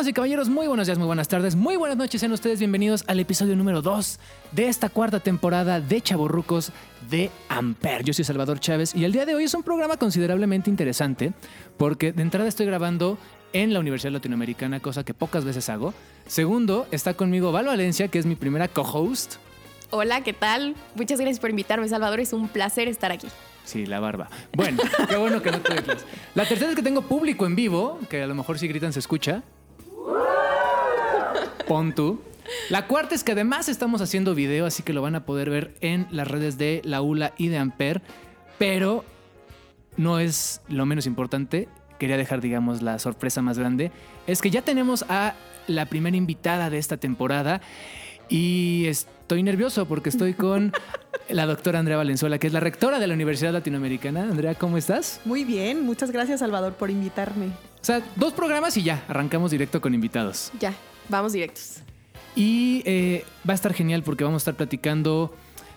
Damas y caballeros, muy buenos días, muy buenas tardes, muy buenas noches. Sean ustedes bienvenidos al episodio número 2 de esta cuarta temporada de Chaborrucos de Amper. Yo soy Salvador Chávez y el día de hoy es un programa considerablemente interesante porque de entrada estoy grabando en la Universidad Latinoamericana, cosa que pocas veces hago. Segundo, está conmigo Val Valencia, que es mi primera co-host. Hola, ¿qué tal? Muchas gracias por invitarme, Salvador. Es un placer estar aquí. Sí, la barba. Bueno, qué bueno que no te. La tercera es que tengo público en vivo, que a lo mejor si gritan se escucha. Pon tú. La cuarta es que además estamos haciendo video, así que lo van a poder ver en las redes de la ULA y de Amper. Pero no es lo menos importante. Quería dejar, digamos, la sorpresa más grande. Es que ya tenemos a la primera invitada de esta temporada. Y estoy nervioso porque estoy con la doctora Andrea Valenzuela, que es la rectora de la Universidad Latinoamericana. Andrea, ¿cómo estás? Muy bien, muchas gracias Salvador por invitarme. O sea, dos programas y ya, arrancamos directo con invitados. Ya, vamos directos. Y eh, va a estar genial porque vamos a estar platicando.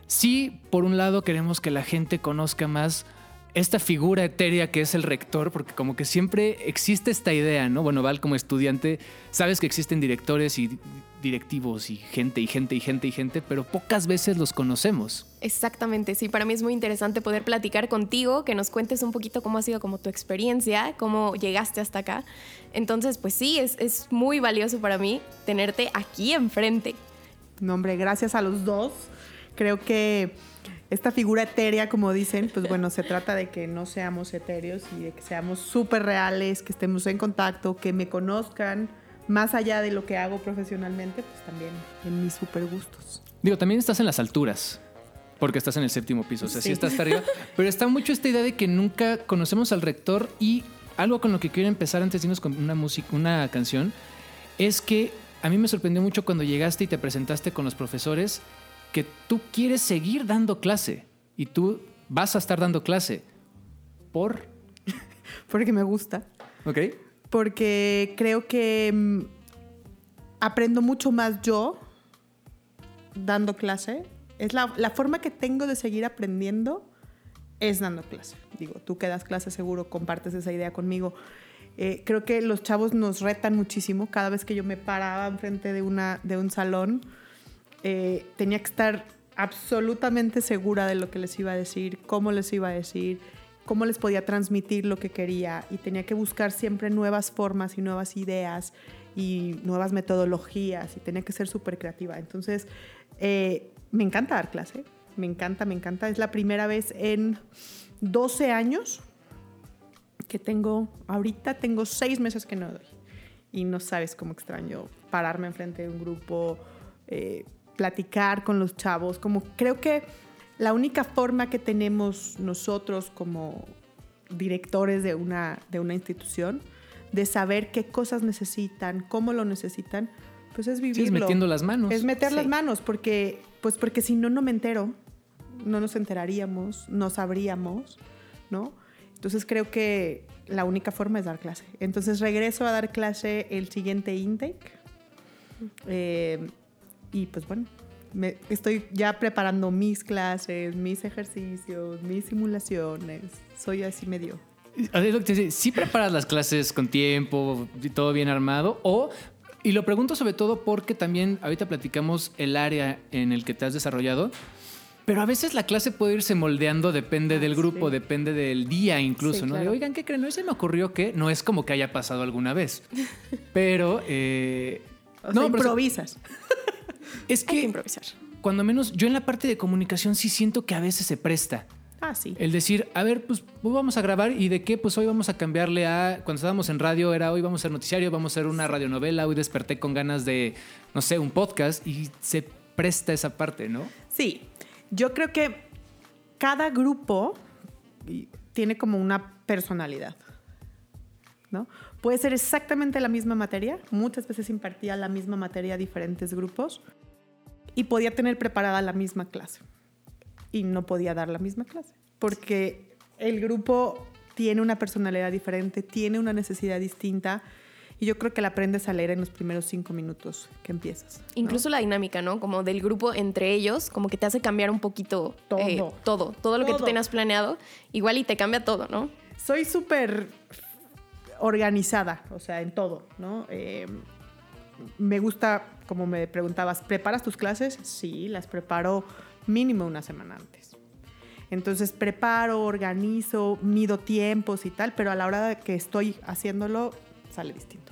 Sí, por un lado queremos que la gente conozca más esta figura etérea que es el rector, porque como que siempre existe esta idea, ¿no? Bueno, Val, como estudiante, sabes que existen directores y directivos y gente y gente y gente y gente, pero pocas veces los conocemos. Exactamente, sí, para mí es muy interesante poder platicar contigo, que nos cuentes un poquito cómo ha sido como tu experiencia, cómo llegaste hasta acá. Entonces, pues sí, es, es muy valioso para mí tenerte aquí enfrente. No, hombre, gracias a los dos. Creo que esta figura etérea, como dicen, pues bueno, se trata de que no seamos etéreos y de que seamos súper reales, que estemos en contacto, que me conozcan más allá de lo que hago profesionalmente, pues también en mis súper gustos. Digo, también estás en las alturas. Porque estás en el séptimo piso, o sea, sí, Sí. estás hasta arriba. Pero está mucho esta idea de que nunca conocemos al rector y algo con lo que quiero empezar antes de irnos con una música, una canción, es que a mí me sorprendió mucho cuando llegaste y te presentaste con los profesores que tú quieres seguir dando clase y tú vas a estar dando clase. ¿Por? Porque me gusta. ¿Ok? Porque creo que mm, aprendo mucho más yo dando clase. Es la, la forma que tengo de seguir aprendiendo es dando clase. Digo, tú que das clase seguro compartes esa idea conmigo. Eh, creo que los chavos nos retan muchísimo. Cada vez que yo me paraba enfrente de, una, de un salón, eh, tenía que estar absolutamente segura de lo que les iba a decir, cómo les iba a decir, cómo les podía transmitir lo que quería y tenía que buscar siempre nuevas formas y nuevas ideas y nuevas metodologías y tenía que ser súper creativa. Entonces, eh, me encanta dar clase, me encanta, me encanta. Es la primera vez en 12 años que tengo, ahorita tengo seis meses que no doy y no sabes cómo extraño pararme enfrente de un grupo, eh, platicar con los chavos, como creo que la única forma que tenemos nosotros como directores de una, de una institución de saber qué cosas necesitan, cómo lo necesitan, pues es vivirlo. Sí, es metiendo las manos. Es meter las Sí. manos, porque, pues porque si no, no me entero, no nos enteraríamos, no sabríamos, ¿no? Entonces creo que la única forma es dar clase. Entonces regreso a dar clase el siguiente intake. Eh, y pues bueno, me- estoy ya preparando mis clases, mis ejercicios, mis simulaciones. Soy así medio. Decía, ¿Sí preparas las clases con tiempo y todo bien armado? O, y lo pregunto sobre todo porque también ahorita platicamos el área en el que te has desarrollado, pero a veces la clase puede irse moldeando, depende Ah, del grupo, sí. depende del día incluso, Sí, ¿no? Claro. Oigan, ¿qué creen? Hoy se me ocurrió que no es como que haya pasado alguna vez, pero... eh, O sea, no, pero es Hay que improvisar. cuando menos yo en la parte de comunicación sí siento que a veces se presta. Ah, sí. El decir, a ver, pues pues vamos a grabar y de qué, pues hoy vamos a cambiarle a, cuando estábamos en radio era hoy vamos a hacer noticiario, vamos a hacer una radionovela, hoy desperté con ganas de, no sé, un podcast y se presta esa parte, ¿no? Sí, yo creo que cada grupo tiene como una personalidad. ¿no? Puede ser exactamente la misma materia, muchas veces impartía la misma materia a diferentes grupos y podía tener preparada la misma clase y no podía dar la misma clase porque el grupo tiene una personalidad diferente, tiene una necesidad distinta y yo creo que la aprendes a leer en los primeros cinco minutos que empiezas. ¿no? Incluso la dinámica, ¿no? Como del grupo entre ellos, como que te hace cambiar un poquito Todo. eh, todo, todo lo que tú Todo. tenías planeado, igual y te cambia todo, ¿no? soy súper organizada, o sea, en todo, ¿no? Eh, me gusta, como me preguntabas, ¿preparas tus clases? Sí, las preparo mínimo una semana antes. Entonces preparo, organizo, mido tiempos y tal, pero a la hora que estoy haciéndolo, sale distinto.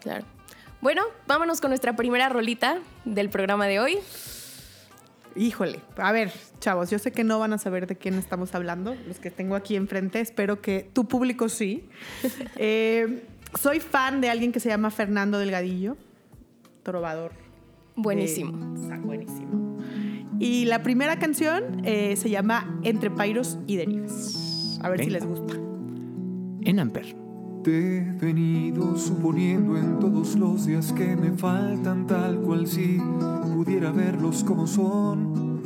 Claro. Bueno, vámonos con nuestra primera rolita del programa de hoy. Híjole, a ver, chavos, yo sé que no van a saber de quién estamos hablando, los que tengo aquí enfrente, espero que tu público sí. Eh, soy fan de alguien que se llama Fernando Delgadillo, trovador. Buenísimo. de- buenísimo. Y la primera canción eh, se llama Entre Pairos y Derivas. A ver si les gusta. En Amper. Te he venido suponiendo en todos los días que me faltan tal cual si pudiera verlos como son.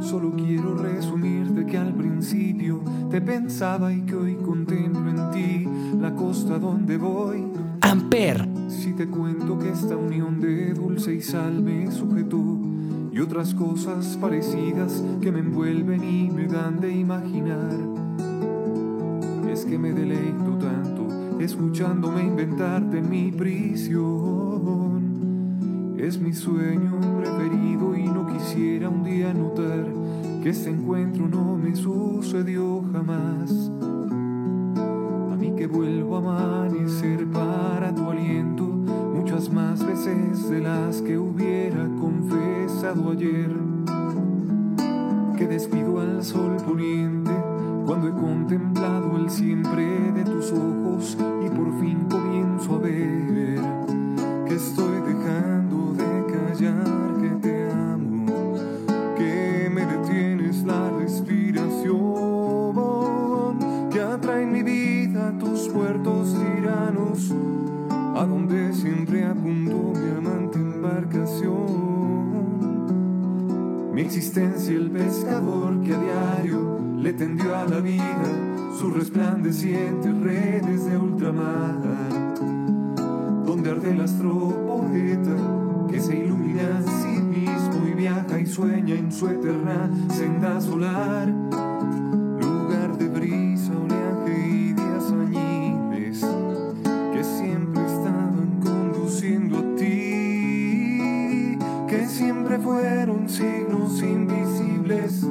Solo quiero resumirte que al principio te pensaba y que hoy contemplo en ti la costa donde voy. Amper. Si te cuento que esta unión de dulce y sal me sujetó y otras cosas parecidas que me envuelven y me dan de imaginar. Que me deleito tanto escuchándome inventarte en mi prisión. Es mi sueño preferido y no quisiera un día notar que este encuentro no me sucedió jamás. A mí que vuelvo a amanecer para tu aliento muchas más veces de las que hubiera confesado ayer. Que despido al sol poniente cuando he contemplado el siempre de tus ojos y por fin comienzo a ver que estoy dejando de callar que te amo, que me detienes la respiración, que atrae mi vida tus puertos tiranos, a donde siempre apuntó mi amante embarcación. Mi existencia el pescador que a diario le tendió a la vida sus resplandecientes redes de ultramar donde arde el astro poeta que se ilumina a sí mismo y viaja y sueña en su eterna senda solar. Lugar de brisa, oleaje y días añiles que siempre estaban conduciendo a ti, que siempre fueron signos invisibles,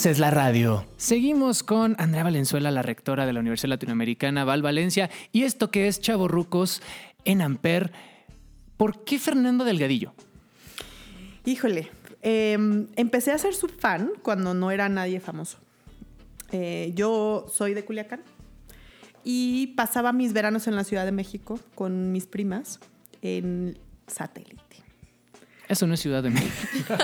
haces la radio. Seguimos con Andrea Valenzuela, la rectora de la Universidad Latinoamericana Val Valencia, y esto que es Chavorrucos en Amper. ¿Por qué Fernando Delgadillo? Híjole, eh, empecé a ser su fan cuando no era nadie famoso. Eh, yo soy de Culiacán y pasaba mis veranos en la Ciudad de México con mis primas en satélite. Eso no es Ciudad de México.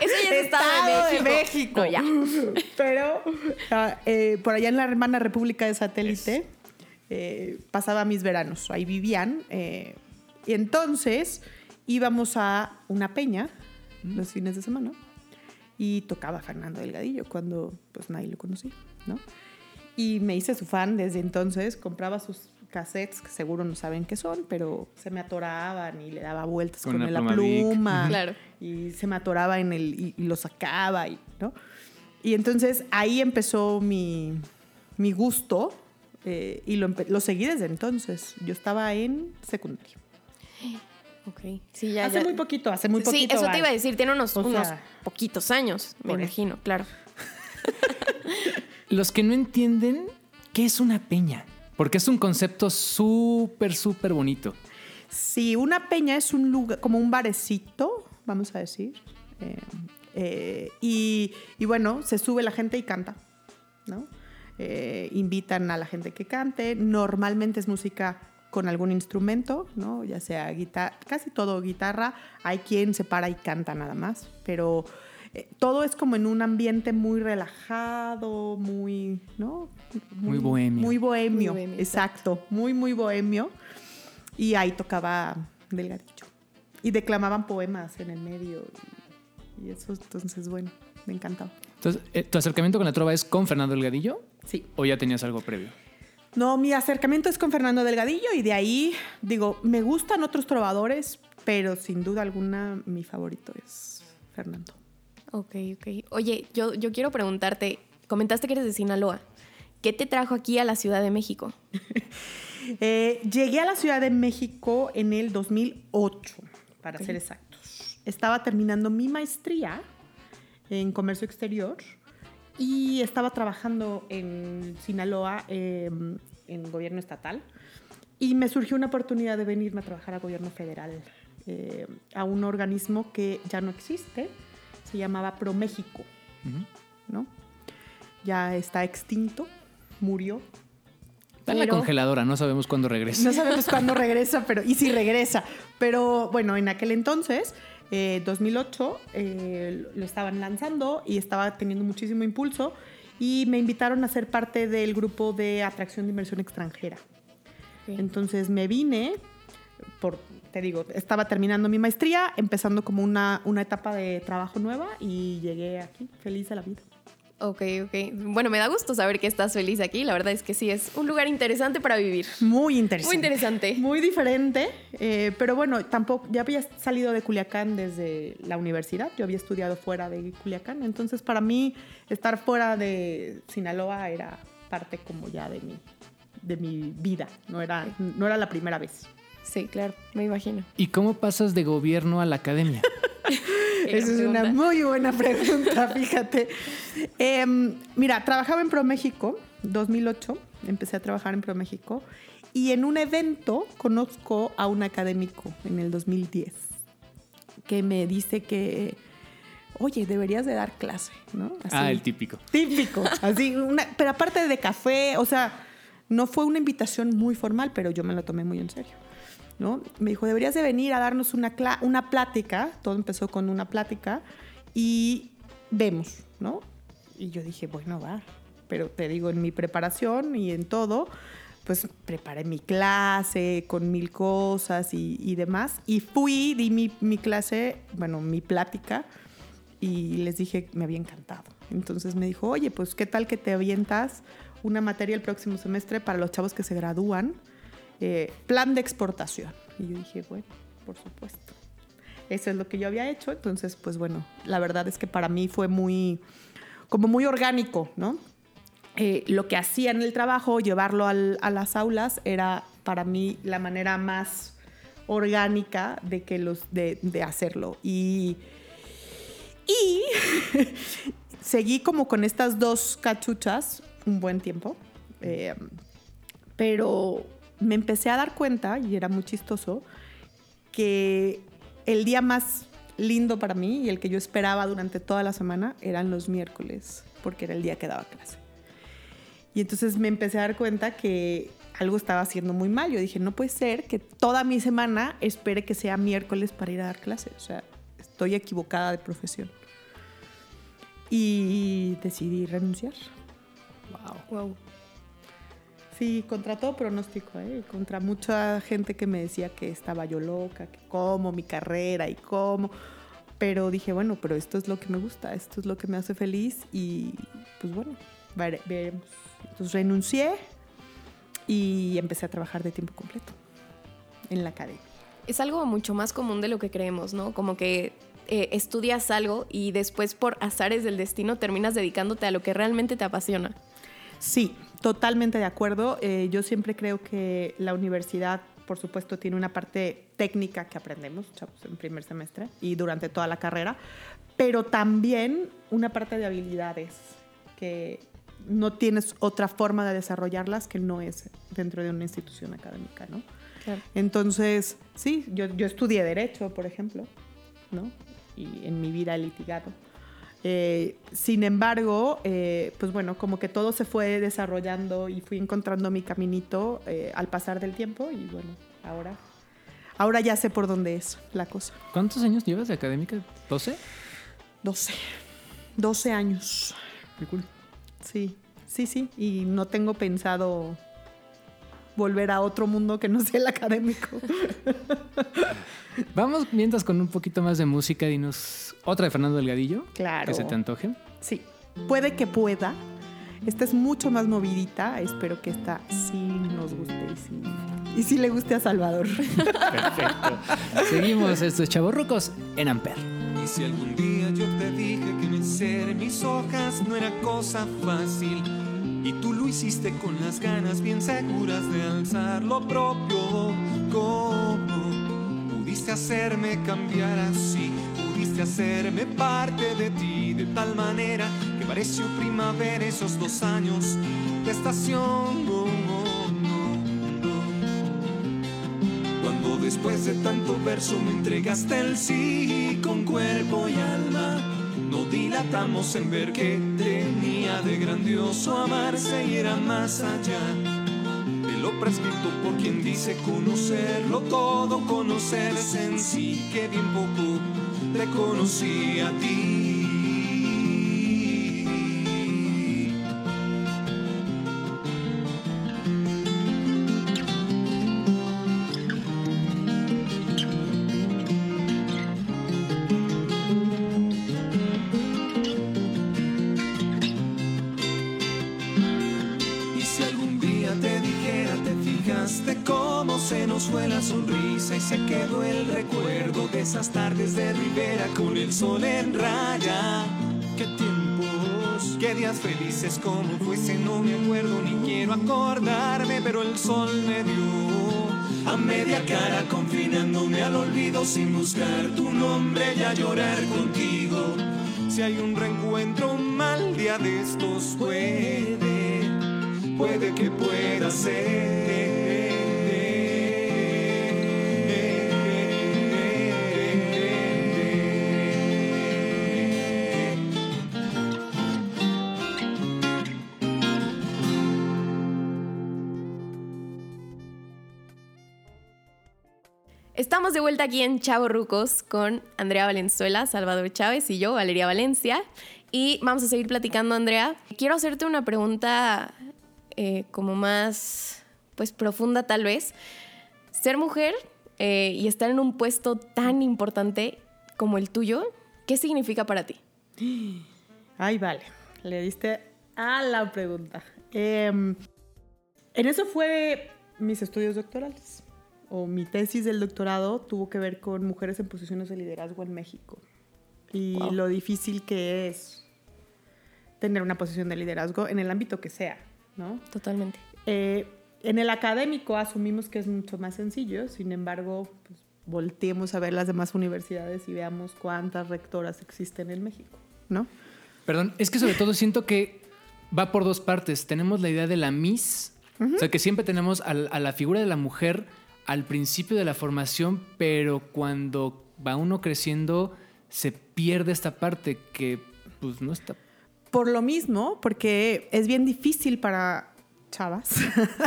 Eso ya es Estado, de México. No, ya. Pero ah, eh, por allá en la hermana República de Satélite eh, pasaba mis veranos. Ahí vivían. eh, y entonces íbamos a una peña los fines de semana y tocaba Fernando Delgadillo cuando pues nadie lo conocía, ¿no? Y me hice su fan desde entonces, compraba sus cassettes, que seguro no saben qué son, pero se me atoraban y le daba vueltas Con la pluma. Claro. Y se me atoraba en el. y, y lo sacaba, y, ¿no? Y entonces ahí empezó mi, mi gusto eh, y lo, lo seguí desde entonces. Yo estaba en secundaria. Ok. Sí, ya, hace ya. muy poquito, hace muy poquito. Sí, eso te iba a decir. Tiene unos, unos sea, poquitos años, me imagino, claro. Los que no entienden, ¿qué es una peña? Porque es un concepto súper, súper bonito. Sí, una peña es un lugar, como un barecito, vamos a decir. Eh, eh, y, bueno, se sube la gente y canta, ¿no? Eh, invitan a la gente que cante. Normalmente es música con algún instrumento, ¿no? Ya sea guitarra, casi todo guitarra. Hay quien se para y canta nada más, pero eh, todo es como en un ambiente muy relajado, muy, ¿no? Muy bohemio. Muy bohemio, Muy bohemio, exacto. Muy, muy bohemio. Y ahí tocaba Delgadillo. Y declamaban poemas en el medio. Y, y eso, entonces, bueno, me encantaba. Entonces, eh, ¿tu acercamiento con la trova es con Fernando Delgadillo Sí. o ya tenías algo previo? No, mi acercamiento es con Fernando Delgadillo y de ahí, digo, me gustan otros trovadores, pero sin duda alguna mi favorito es Fernando. Ok, ok. Oye, yo, yo quiero preguntarte, comentaste que eres de Sinaloa. ¿Qué te trajo aquí a la Ciudad de México? Eh, llegué a la Ciudad de México en el 2008, para ser exactos. Estaba terminando mi maestría en comercio exterior y estaba trabajando en Sinaloa eh, en gobierno estatal y me surgió una oportunidad de venirme a trabajar a gobierno federal, eh, a un organismo que ya no existe, se llamaba ProMéxico, ¿no? Ya está extinto, murió, Está en la congeladora, no sabemos cuándo regresa. no sabemos cuándo regresa, pero y si regresa. Pero bueno, en aquel entonces, eh, 2008, eh, lo estaban lanzando y estaba teniendo muchísimo impulso y me invitaron a ser parte del grupo de atracción de inversión extranjera. Entonces me vine, por, te digo, estaba terminando mi maestría, empezando como una, una etapa de trabajo nueva y llegué aquí feliz de la vida. Ok, ok. Bueno, me da gusto saber que estás feliz aquí. La verdad es que sí, es un lugar interesante para vivir. Muy interesante. Muy interesante. Muy diferente, eh, pero bueno, tampoco, ya había salido de Culiacán desde la universidad, yo había estudiado fuera de Culiacán, entonces para mí estar fuera de Sinaloa era parte como ya de mi, de mi vida, no era, no era la primera vez. Sí, claro, me imagino. ¿Y cómo pasas de gobierno a la academia? Esa es una muy buena pregunta, fíjate. Em, mira, trabajaba en ProMéxico, 2008, empecé a trabajar en ProMéxico y en un evento conozco a un académico en el 2010 que me dice que, oye, deberías de dar clase, ¿no? Así. Ah, el típico. Típico, así, una- pero aparte de café, o sea, no fue una invitación muy formal, pero yo me lo tomé muy en serio. ¿No? Me dijo, deberías de venir a darnos una, una plática, todo empezó con una plática, y vemos, ¿no? Y yo dije, bueno, va, pero te digo, en mi preparación y en todo, pues preparé mi clase con mil cosas y, y demás, y fui, di mi, mi clase, bueno, mi plática, y les dije me había encantado. Entonces me dijo, oye, pues qué tal que te avientas una materia el próximo semestre para los chavos que se gradúan, eh, plan de exportación. Y yo dije, bueno, por supuesto. Eso es lo que yo había hecho. Entonces, pues bueno, la verdad es que para mí fue muy, como muy orgánico, ¿no? Eh, lo que hacía en el trabajo, llevarlo a las aulas, era para mí la manera más orgánica de, que los, de, de hacerlo. Y, y seguí como con estas dos cachuchas un buen tiempo, eh, pero me empecé a dar cuenta, y era muy chistoso, que el día más lindo para mí y el que yo esperaba durante toda la semana eran los miércoles, porque era el día que daba clase. Y entonces me empecé a dar cuenta que algo estaba haciendo muy mal. Yo dije, no puede ser que toda mi semana espere que sea miércoles para ir a dar clase. O sea, estoy equivocada de profesión. Y decidí renunciar. Wow. Sí, contra todo pronóstico, ¿eh? Contra mucha gente que me decía que estaba yo loca, que cómo mi carrera y cómo. Pero dije, bueno, pero esto es lo que me gusta, esto es lo que me hace feliz y pues bueno, vere- veremos. Entonces renuncié y empecé a trabajar de tiempo completo en la academia. Es algo mucho más común de lo que creemos, ¿no? Como que eh, estudias algo y después por azares del destino terminas dedicándote a lo que realmente te apasiona. Sí, totalmente de acuerdo. Eh, yo siempre creo que la universidad, por supuesto, tiene una parte técnica que aprendemos, chavos, en primer semestre y durante toda la carrera, pero también una parte de habilidades que no tienes otra forma de desarrollarlas que no es dentro de una institución académica, ¿no? Claro. Entonces, sí, yo, yo estudié Derecho, por ejemplo, ¿no? Y en mi vida he litigado. Eh, sin embargo, eh, pues bueno, como que todo se fue desarrollando y fui encontrando mi caminito eh, al pasar del tiempo y bueno, ahora, ahora ya sé por dónde es la cosa. ¿Cuántos años llevas de académica? ¿12? 12, 12 años. Qué cool. Sí, sí, sí. Y no tengo pensado volver a otro mundo que no sea el académico. Vamos mientras con un poquito más de música. Dinos otra de Fernando Delgadillo. Claro. Que se te antoje. Sí, puede que pueda. Esta es mucho más movidita. Espero que esta sí nos guste y sí, y sí le guste a Salvador. Perfecto. Seguimos estos chavorrucos en Amper. Y si algún día yo te dije que mecer mis hojas no era cosa fácil, y tú lo hiciste con las ganas bien seguras de alzar lo propio, ¿cómo pudiste hacerme cambiar así? Pudiste hacerme parte de ti de tal manera que pareció primavera esos dos años de estación. Oh, oh, oh. Cuando después de tanto verso me entregaste el sí con cuerpo y alma, no dilatamos en ver que tenía de grandioso amarse y era más allá de lo prescrito por quien dice conocerlo todo, conocerse en sí, que bien poco te conocí a ti. Esas tardes de Rivera con el sol en raya. Qué tiempos, qué días felices como fuese, no me acuerdo ni quiero acordarme, pero el sol me dio a media cara confinándome al olvido sin buscar tu nombre y a llorar contigo. Si hay un reencuentro, un mal día de estos puede puede que pueda ser. De vuelta aquí en Chavo Rucos con Andrea Valenzuela, Salvador Chávez y yo, Valeria Valencia. Y vamos a seguir platicando, Andrea. Quiero hacerte una pregunta eh, como más, pues profunda tal vez. Ser mujer eh, y estar en un puesto tan importante como el tuyo, ¿qué significa para ti? Ay, vale. Le diste a la pregunta. Em, en eso fue mis estudios doctorales. O mi tesis del doctorado tuvo que ver con mujeres en posiciones de liderazgo en México. Y Wow. lo difícil que es tener una posición de liderazgo en el ámbito que sea, ¿no? Totalmente. Eh, en el académico asumimos que es mucho más sencillo, sin embargo, pues, volteemos a ver las demás universidades y veamos cuántas rectoras existen en México. ¿no? Perdón, es que sobre todo siento que va por dos partes. Tenemos la idea de la Miss, o sea que siempre tenemos al- a, la figura de la mujer al principio de la formación, pero cuando va uno creciendo se pierde esta parte que pues no está... Por lo mismo, porque es bien difícil para chavas,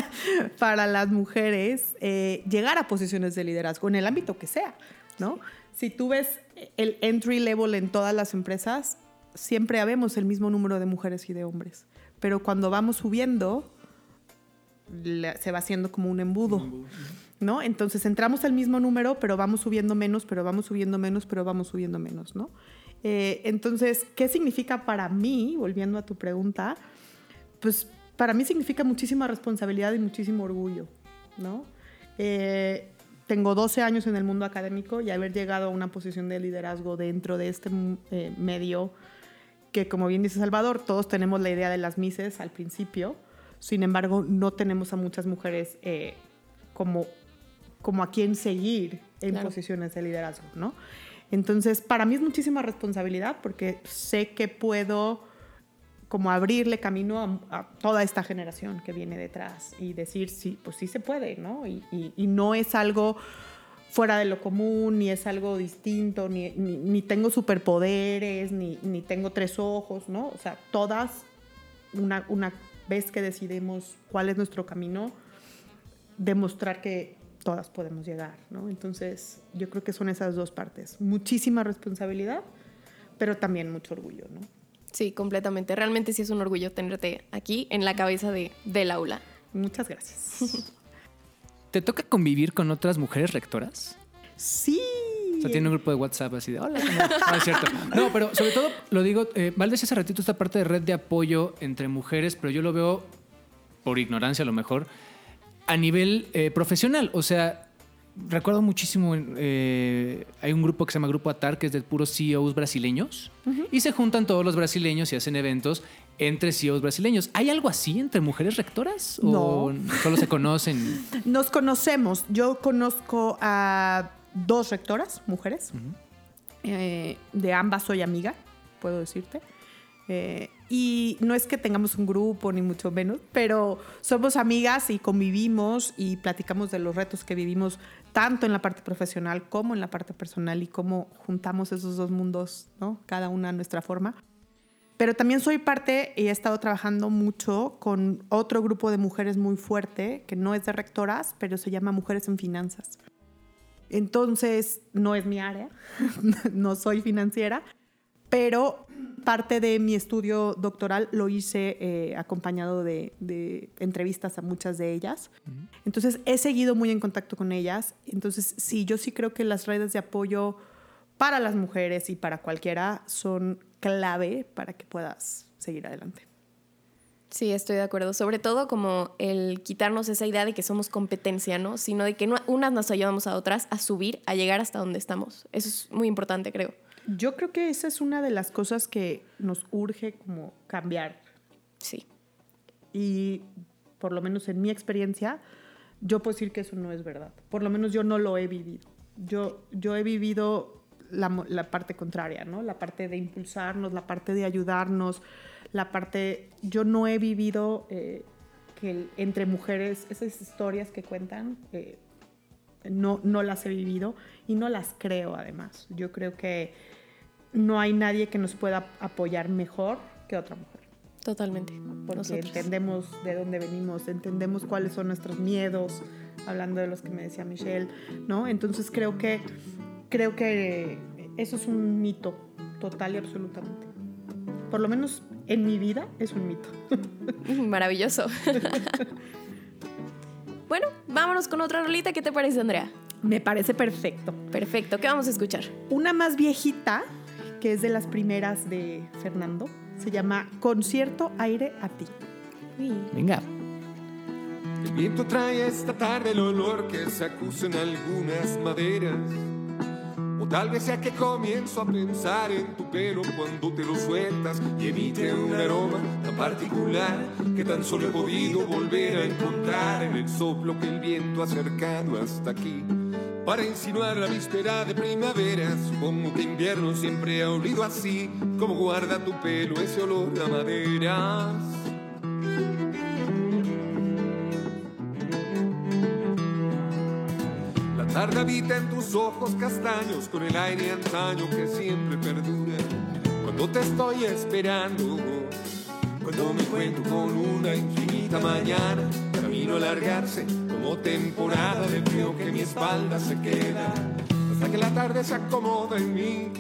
para las mujeres, eh, llegar a posiciones de liderazgo en el ámbito que sea, ¿no? Si tú ves el entry level en todas las empresas, siempre habemos el mismo número de mujeres y de hombres. Pero cuando vamos subiendo, se va haciendo como un embudo. ¿No? Entonces entramos al mismo número, pero vamos subiendo menos, pero vamos subiendo menos, pero vamos subiendo menos, ¿no? Eh, entonces, ¿qué significa para mí, volviendo a tu pregunta? Pues para mí significa muchísima responsabilidad y muchísimo orgullo, ¿no? Eh, tengo 12 años en el mundo académico y haber llegado a una posición de liderazgo dentro de este eh, medio que, como bien dice Salvador, todos tenemos la idea de las mises al principio, sin embargo, no tenemos a muchas mujeres como, como a quien seguir en Claro. posiciones de liderazgo, ¿no? Entonces, para mí es muchísima responsabilidad porque sé que puedo como abrirle camino a, a toda esta generación que viene detrás y decir, sí, pues sí se puede, ¿no? Y, y- y no es algo fuera de lo común, ni es algo distinto, ni, ni- ni tengo superpoderes, ni, ni tengo tres ojos, ¿no? O sea, todas, una, una vez que decidimos cuál es nuestro camino, demostrar que todas podemos llegar, ¿no? Entonces, yo creo que son esas dos partes. Muchísima responsabilidad, pero también mucho orgullo, ¿no? Sí, completamente. Realmente sí es un orgullo tenerte aquí en la cabeza de, del aula. Muchas gracias. ¿Te toca convivir con otras mujeres rectoras? Sí. O sea, tiene un grupo de WhatsApp así de hola. ¿cómo va?". No, es cierto. No, pero sobre todo lo digo, eh, Val decía hace ratito esta parte de red de apoyo entre mujeres, pero yo lo veo por ignorancia a lo mejor a nivel eh, profesional. O sea, recuerdo muchísimo, eh, hay un grupo que se llama Grupo Atar, que es de puros CEOs brasileños, y se juntan todos los brasileños y hacen eventos entre CEOs brasileños. ¿Hay algo así entre mujeres rectoras? ¿O solo se conocen? Nos conocemos. Yo conozco a dos rectoras, mujeres. Eh, de ambas soy amiga, puedo decirte. Eh, y no es que tengamos un grupo, ni mucho menos, pero somos amigas y convivimos y platicamos de los retos que vivimos tanto en la parte profesional como en la parte personal y cómo juntamos esos dos mundos, ¿no? Cada una a nuestra forma. Pero también soy parte y he estado trabajando mucho con otro grupo de mujeres muy fuerte, que no es de rectoras, pero se llama Mujeres en Finanzas. Entonces, no es mi área, no soy financiera, pero parte de mi estudio doctoral lo hice eh, acompañado de, de entrevistas a muchas de ellas. Entonces, he seguido muy en contacto con ellas. Entonces, sí, yo sí creo que las redes de apoyo para las mujeres y para cualquiera son clave para que puedas seguir adelante. Sí, estoy de acuerdo. Sobre todo como el quitarnos esa idea de que somos competencia, ¿no? Sino de que no- unas nos ayudamos a otras a subir, a llegar hasta donde estamos. Eso es muy importante, creo. Yo creo que esa es una de las cosas que nos urge como cambiar. Sí. Y por lo menos en mi experiencia, yo puedo decir que eso no es verdad. Por lo menos yo no lo he vivido. Yo, yo he vivido la, la parte contraria, ¿no? La parte de impulsarnos, la parte de ayudarnos, la parte... Yo no he vivido eh, que el- entre mujeres, esas historias que cuentan, eh, no, no las he vivido y no las creo además. Yo creo que no hay nadie que nos pueda apoyar mejor que otra mujer Totalmente. porque Nosotros. entendemos de dónde venimos, entendemos cuáles son nuestros miedos, hablando de los que me decía Michelle, ¿no? Entonces creo que creo que eso es un mito total y absolutamente. Por lo menos en mi vida es un mito. Maravilloso. bueno, vámonos con otra rolita. ¿Qué te parece, Andrea? Me parece perfecto. Perfecto. ¿Qué vamos a escuchar? Una más viejita, que es de las primeras de Fernando, se llama Concierto Aire a ti. Venga. El viento trae esta tarde el olor que se acusa en algunas maderas. O tal vez sea que comienzo a pensar en tu pelo cuando te lo sueltas y emite un aroma tan particular que tan solo he podido volver a encontrar en el soplo que el viento ha acercado hasta aquí. Para insinuar la víspera de primavera. Supongo que invierno siempre ha olido así, como guarda tu pelo ese olor a maderas. La tarde habita en tus ojos castaños con el aire antaño que siempre perdura. Cuando te estoy esperando, cuando me cuento con una infinita mañana, camino a alargarse como temporada de frío que mi espalda se queda, hasta que la tarde se acomoda en mí.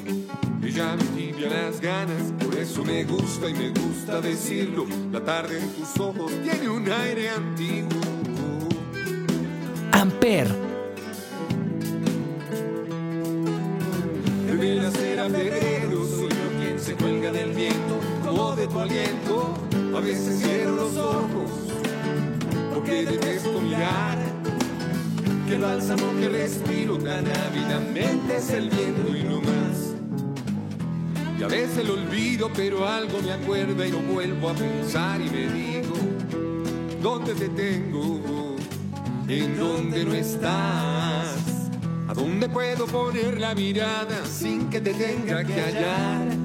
Y ya me tibia las ganas, por eso me gusta y me gusta decirlo. La tarde en tus ojos tiene un aire antiguo. Amper. De veras era febrero, soy yo quien se cuelga del viento, como de tu aliento. A veces cierro los ojos, porque detesto mirar. Que el bálsamo que respiro tan ávidamente es el viento y no más. Y a veces lo olvido, pero algo me acuerda y no vuelvo a pensar y me digo, ¿dónde te tengo? ¿En dónde no estás? ¿A dónde puedo poner la mirada sin que te tenga que hallar?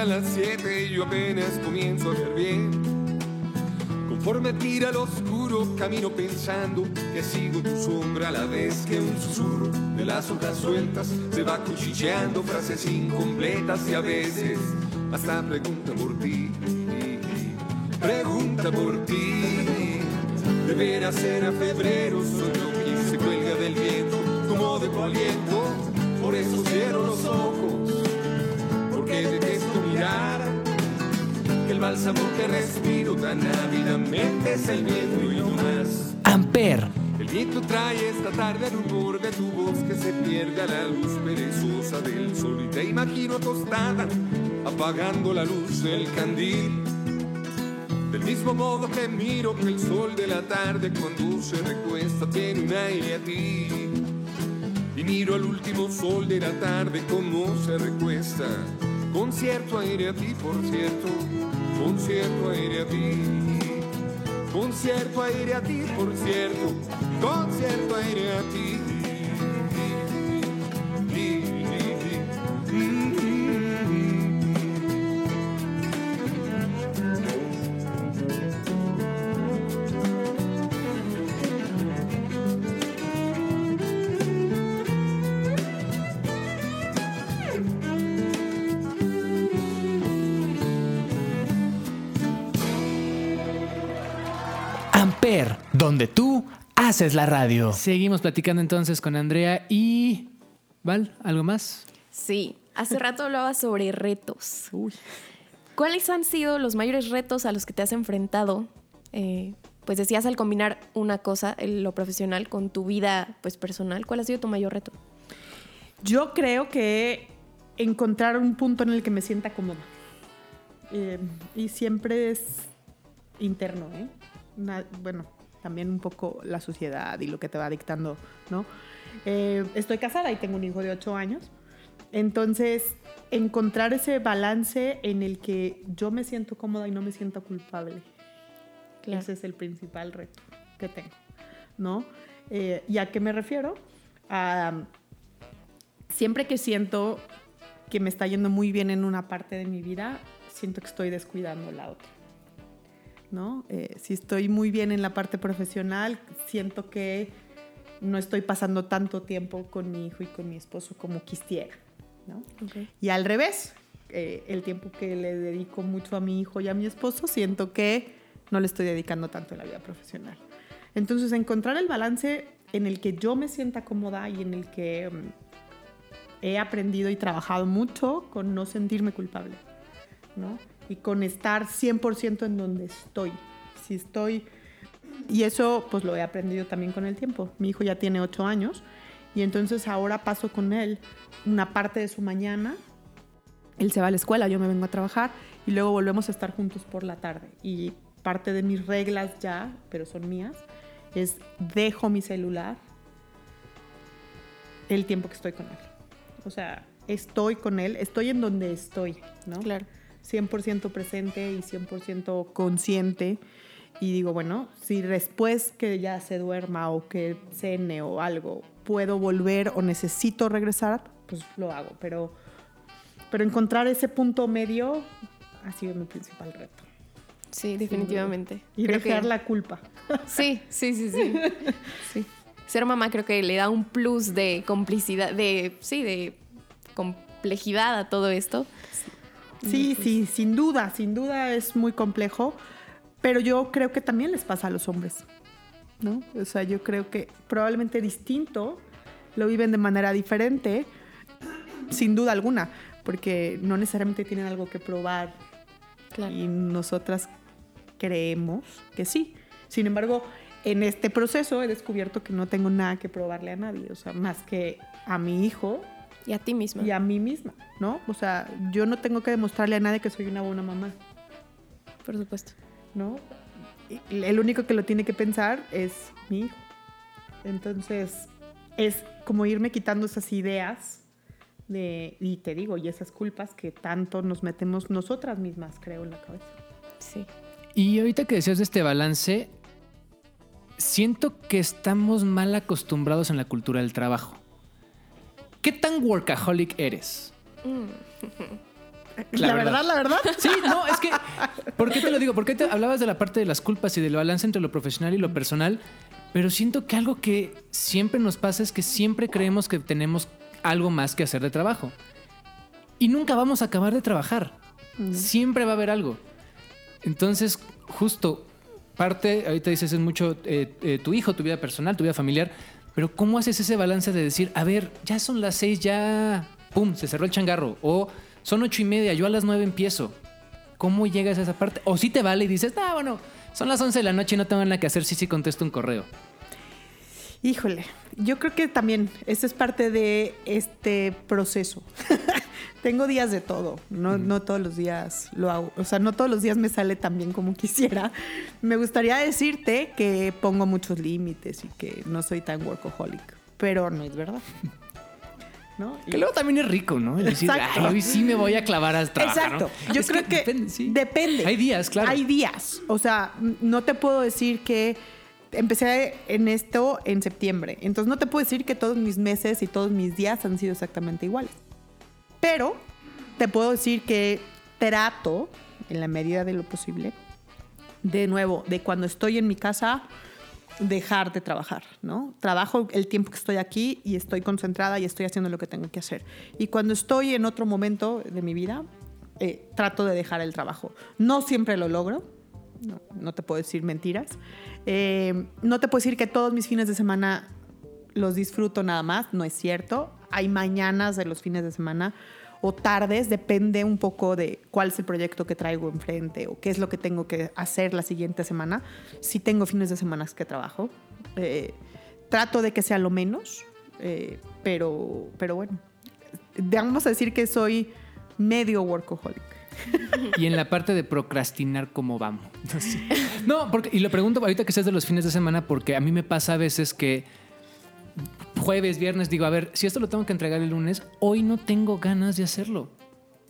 A las 7 y yo apenas comienzo a ver bien. Conforme tira al oscuro, camino pensando que sigo tu sombra a la vez que un susurro de las hojas sueltas se va cuchicheando frases incompletas y a veces hasta pregunta por ti. Pregunta por ti. De veras era febrero, soy yo se cuelga del viento como de tu. El bálsamo que respiro tan ávidamente es el viento y no más. Amper. El viento trae esta tarde el rumor de tu voz que se pierde a la luz perezosa del sol y te imagino acostada apagando la luz del candil. Del mismo modo que miro que el sol de la tarde cuando se recuesta tiene un aire a ti. Y miro al último sol de la tarde como se recuesta. Con cierto aire a ti, por cierto. Con cierto aire a ti. Con cierto aire a ti, por cierto. Con cierto aire a ti. Donde tú haces la radio. Seguimos platicando entonces con Andrea y... ¿Val? ¿Algo más? Sí, hace rato hablabas sobre retos. ¿Cuáles han sido los mayores retos a los que te has enfrentado? Eh, pues decías al combinar una cosa, lo profesional, con tu vida pues, personal. ¿Cuál ha sido tu mayor reto? Yo creo que encontrar un punto en el que me sienta cómoda. Eh, y siempre es interno, ¿eh? Na- bueno, también un poco la sociedad y lo que te va dictando, ¿no? Eh, estoy casada y tengo un hijo de 8 años. Entonces, encontrar ese balance en el que yo me siento cómoda y no me siento culpable. Claro. Ese es el principal reto que tengo, ¿no? Eh, ¿Y a qué me refiero? A, siempre que siento que me está yendo muy bien en una parte de mi vida, siento que estoy descuidando la otra. ¿No? Eh, si estoy muy bien en la parte profesional, siento que no estoy pasando tanto tiempo con mi hijo y con mi esposo como quisiera. ¿no? Y al revés, eh, el tiempo que le dedico mucho a mi hijo y a mi esposo, siento que no le estoy dedicando tanto en la vida profesional. Entonces, encontrar el balance en el que yo me sienta cómoda y en el que mm, he aprendido y trabajado mucho con no sentirme culpable, ¿no? Y con estar 100% en donde estoy. Si estoy... Y eso pues lo he aprendido también con el tiempo. Mi hijo ya tiene 8 años y entonces ahora paso con él una parte de su mañana Él se va a la escuela, yo me vengo a trabajar y luego volvemos a estar juntos por la tarde. Y parte de mis reglas ya, pero son mías, es dejo mi celular el tiempo que estoy con él. O sea, estoy con él, estoy en donde estoy, ¿no? Claro. 100% presente y 100% consciente. Y digo, bueno, si después que ya se duerma o que cene o algo, puedo volver o necesito regresar, pues lo hago. Pero, pero encontrar ese punto medio ha sido mi principal reto. Sí, definitivamente. Y Creo dejar que- la culpa. Sí, sí, sí, sí. Sí. Ser mamá creo que le da un plus de complicidad, de, sí, de complejidad a todo esto. Sí, sí, sin duda, sin duda es muy complejo, pero yo creo que también les pasa a los hombres, ¿no? O sea, yo creo que probablemente distinto, lo viven de manera diferente, sin duda alguna, porque no necesariamente tienen algo que probar Claro. y nosotras creemos que sí. Sin embargo, en este proceso he descubierto que no tengo nada que probarle a nadie, o sea, más que a mi hijo Y a ti misma. y a mí misma, ¿no? O sea, yo no tengo que demostrarle a nadie que soy una buena mamá, Por supuesto. ¿no? El único que lo tiene que pensar es mi hijo. Entonces, es como irme quitando esas ideas de, y te digo, y esas culpas que tanto nos metemos nosotras mismas, creo, en la cabeza. Sí. Y ahorita que decías de este balance, siento que estamos mal acostumbrados en la cultura del trabajo. ¿Qué tan workaholic eres? La La, verdad. verdad, la verdad. Sí, no, es que. ¿Por qué te lo digo? Porque te hablabas de la parte de las culpas y del balance entre lo profesional y lo personal, pero siento que algo que siempre nos pasa es que siempre creemos que tenemos algo más que hacer de trabajo. Y nunca vamos a acabar de trabajar. Siempre va a haber algo. Entonces, justo, parte, ahorita dices, es mucho eh, eh, tu hijo, tu vida personal, tu vida familiar, pero ¿cómo haces ese balance de decir, a ver, ya son las seis, ya, pum, se cerró el changarro, o son ocho y media, yo a las nueve empiezo? ¿Cómo llegas a esa parte? O si te vale y dices, ah, bueno, son las once de la noche y no tengo nada que hacer, sí, sí contesto un correo. Híjole, yo creo que también eso es parte de este proceso. Tengo días de todo, no, no todos los días lo hago, o sea, no todos los días me sale tan bien como quisiera. Me gustaría decirte que pongo muchos límites y que no soy tan workaholic, pero no es verdad. ¿No? Y- Que luego también es rico, ¿no? El decir, Exacto. "Ay, hoy sí me voy a clavar a trabajar. ¿no?". Exacto. Yo Es creo que, depende, sí. depende. Hay días, claro. Hay días. O sea, no te puedo decir que empecé en esto en septiembre. Entonces no te puedo decir que todos mis meses y todos mis días han sido exactamente iguales. Pero te puedo decir que trato, en la medida de lo posible, de nuevo, de cuando estoy en mi casa, dejar de trabajar, ¿no? Trabajo el tiempo que estoy aquí y estoy concentrada y estoy haciendo lo que tengo que hacer. Y cuando estoy en otro momento de mi vida, eh, trato de dejar el trabajo. No siempre lo logro, no, no te puedo decir mentiras. Eh, no te puedo decir que todos mis fines de semana los disfruto nada más, no es cierto. Hay mañanas de los fines de semana o tardes, depende un poco de cuál es el proyecto que traigo enfrente o qué es lo que tengo que hacer la siguiente semana. Sí tengo fines de semana que trabajo. Eh, trato de que sea lo menos, eh, pero, pero bueno, vamos a decir que soy medio workaholic. Y en la parte de procrastinar, ¿cómo vamos? No, porque, y lo pregunto ahorita que seas de los fines de semana, porque a mí me pasa a veces que jueves, viernes, digo, a ver, si esto lo tengo que entregar el lunes, hoy no tengo ganas de hacerlo.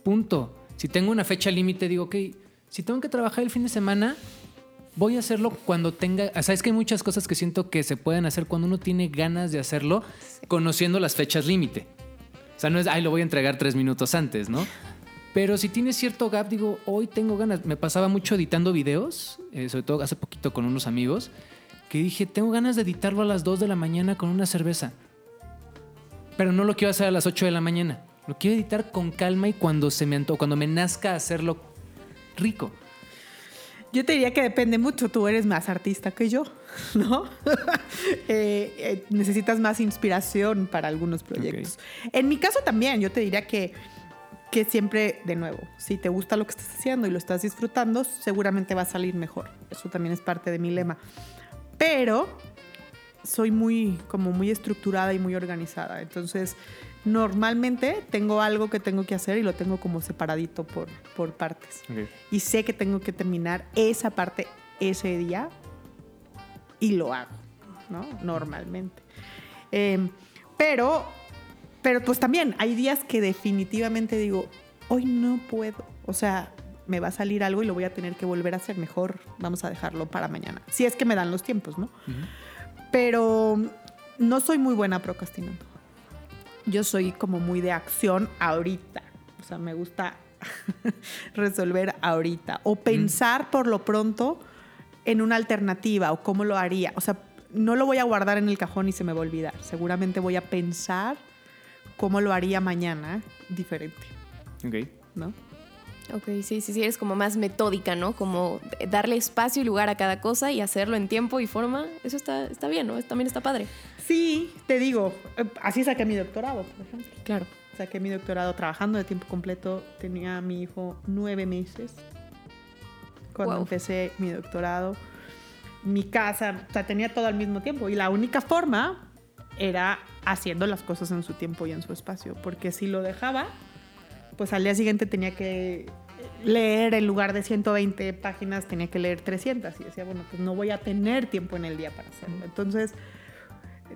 Punto. Si tengo una fecha límite, digo, ok, si tengo que trabajar el fin de semana, voy a hacerlo cuando tenga. O sea, es que hay muchas cosas que siento que se pueden hacer cuando uno tiene ganas de hacerlo, conociendo las fechas límite. O sea, no es, ay, lo voy a entregar tres minutos antes, ¿no? Pero si tienes cierto gap, digo, hoy tengo ganas. Me pasaba mucho editando videos, eh, sobre todo hace poquito con unos amigos, que dije, tengo ganas de editarlo a las 2 de la mañana con una cerveza. Pero no lo quiero hacer a las 8 de la mañana. Lo quiero editar con calma y cuando se me anto- cuando me nazca hacerlo rico. Yo te diría que depende mucho, tú eres más artista que yo, ¿no? Eh, eh, necesitas más inspiración para algunos proyectos. En mi caso también, yo te diría que, que siempre, de nuevo, si te gusta lo que estás haciendo y lo estás disfrutando, seguramente va a salir mejor. Eso también es parte de mi lema. Pero soy muy, como muy estructurada y muy organizada. Entonces, Normalmente tengo algo que tengo que hacer y lo tengo como separadito por, por partes. Ok. Y sé que tengo que terminar esa parte ese día y lo hago, ¿no? Normalmente. Eh, pero, pero pues también hay días que definitivamente digo, hoy no puedo. O sea, me va a salir algo y lo voy a tener que volver a hacer. Mejor vamos a dejarlo para mañana. Si es que me dan los tiempos, ¿no? Pero no soy muy buena procrastinando. Yo soy como muy de acción ahorita. O sea, me gusta resolver ahorita. O pensar por lo pronto en una alternativa o cómo lo haría. O sea, no lo voy a guardar en el cajón y se me va a olvidar. Seguramente voy a pensar cómo lo haría mañana diferente, Ok. ¿no? Ok, sí, sí, sí, eres como más metódica, ¿no? Como darle espacio y lugar a cada cosa y hacerlo en tiempo y forma. Eso está, está bien, ¿no? También está padre. Sí, te digo, eh, así saqué mi doctorado, por ejemplo. Claro. Saqué mi doctorado trabajando de tiempo completo. Tenía a mi hijo nueve meses cuando Wow. empecé mi doctorado. Mi casa, o sea, tenía todo al mismo tiempo. Y la única forma era haciendo las cosas en su tiempo y en su espacio. Porque si lo dejaba, pues al día siguiente tenía que leer en lugar de 120 páginas, tenía que leer 300. Y decía, bueno, pues no voy a tener tiempo en el día para hacerlo. Entonces,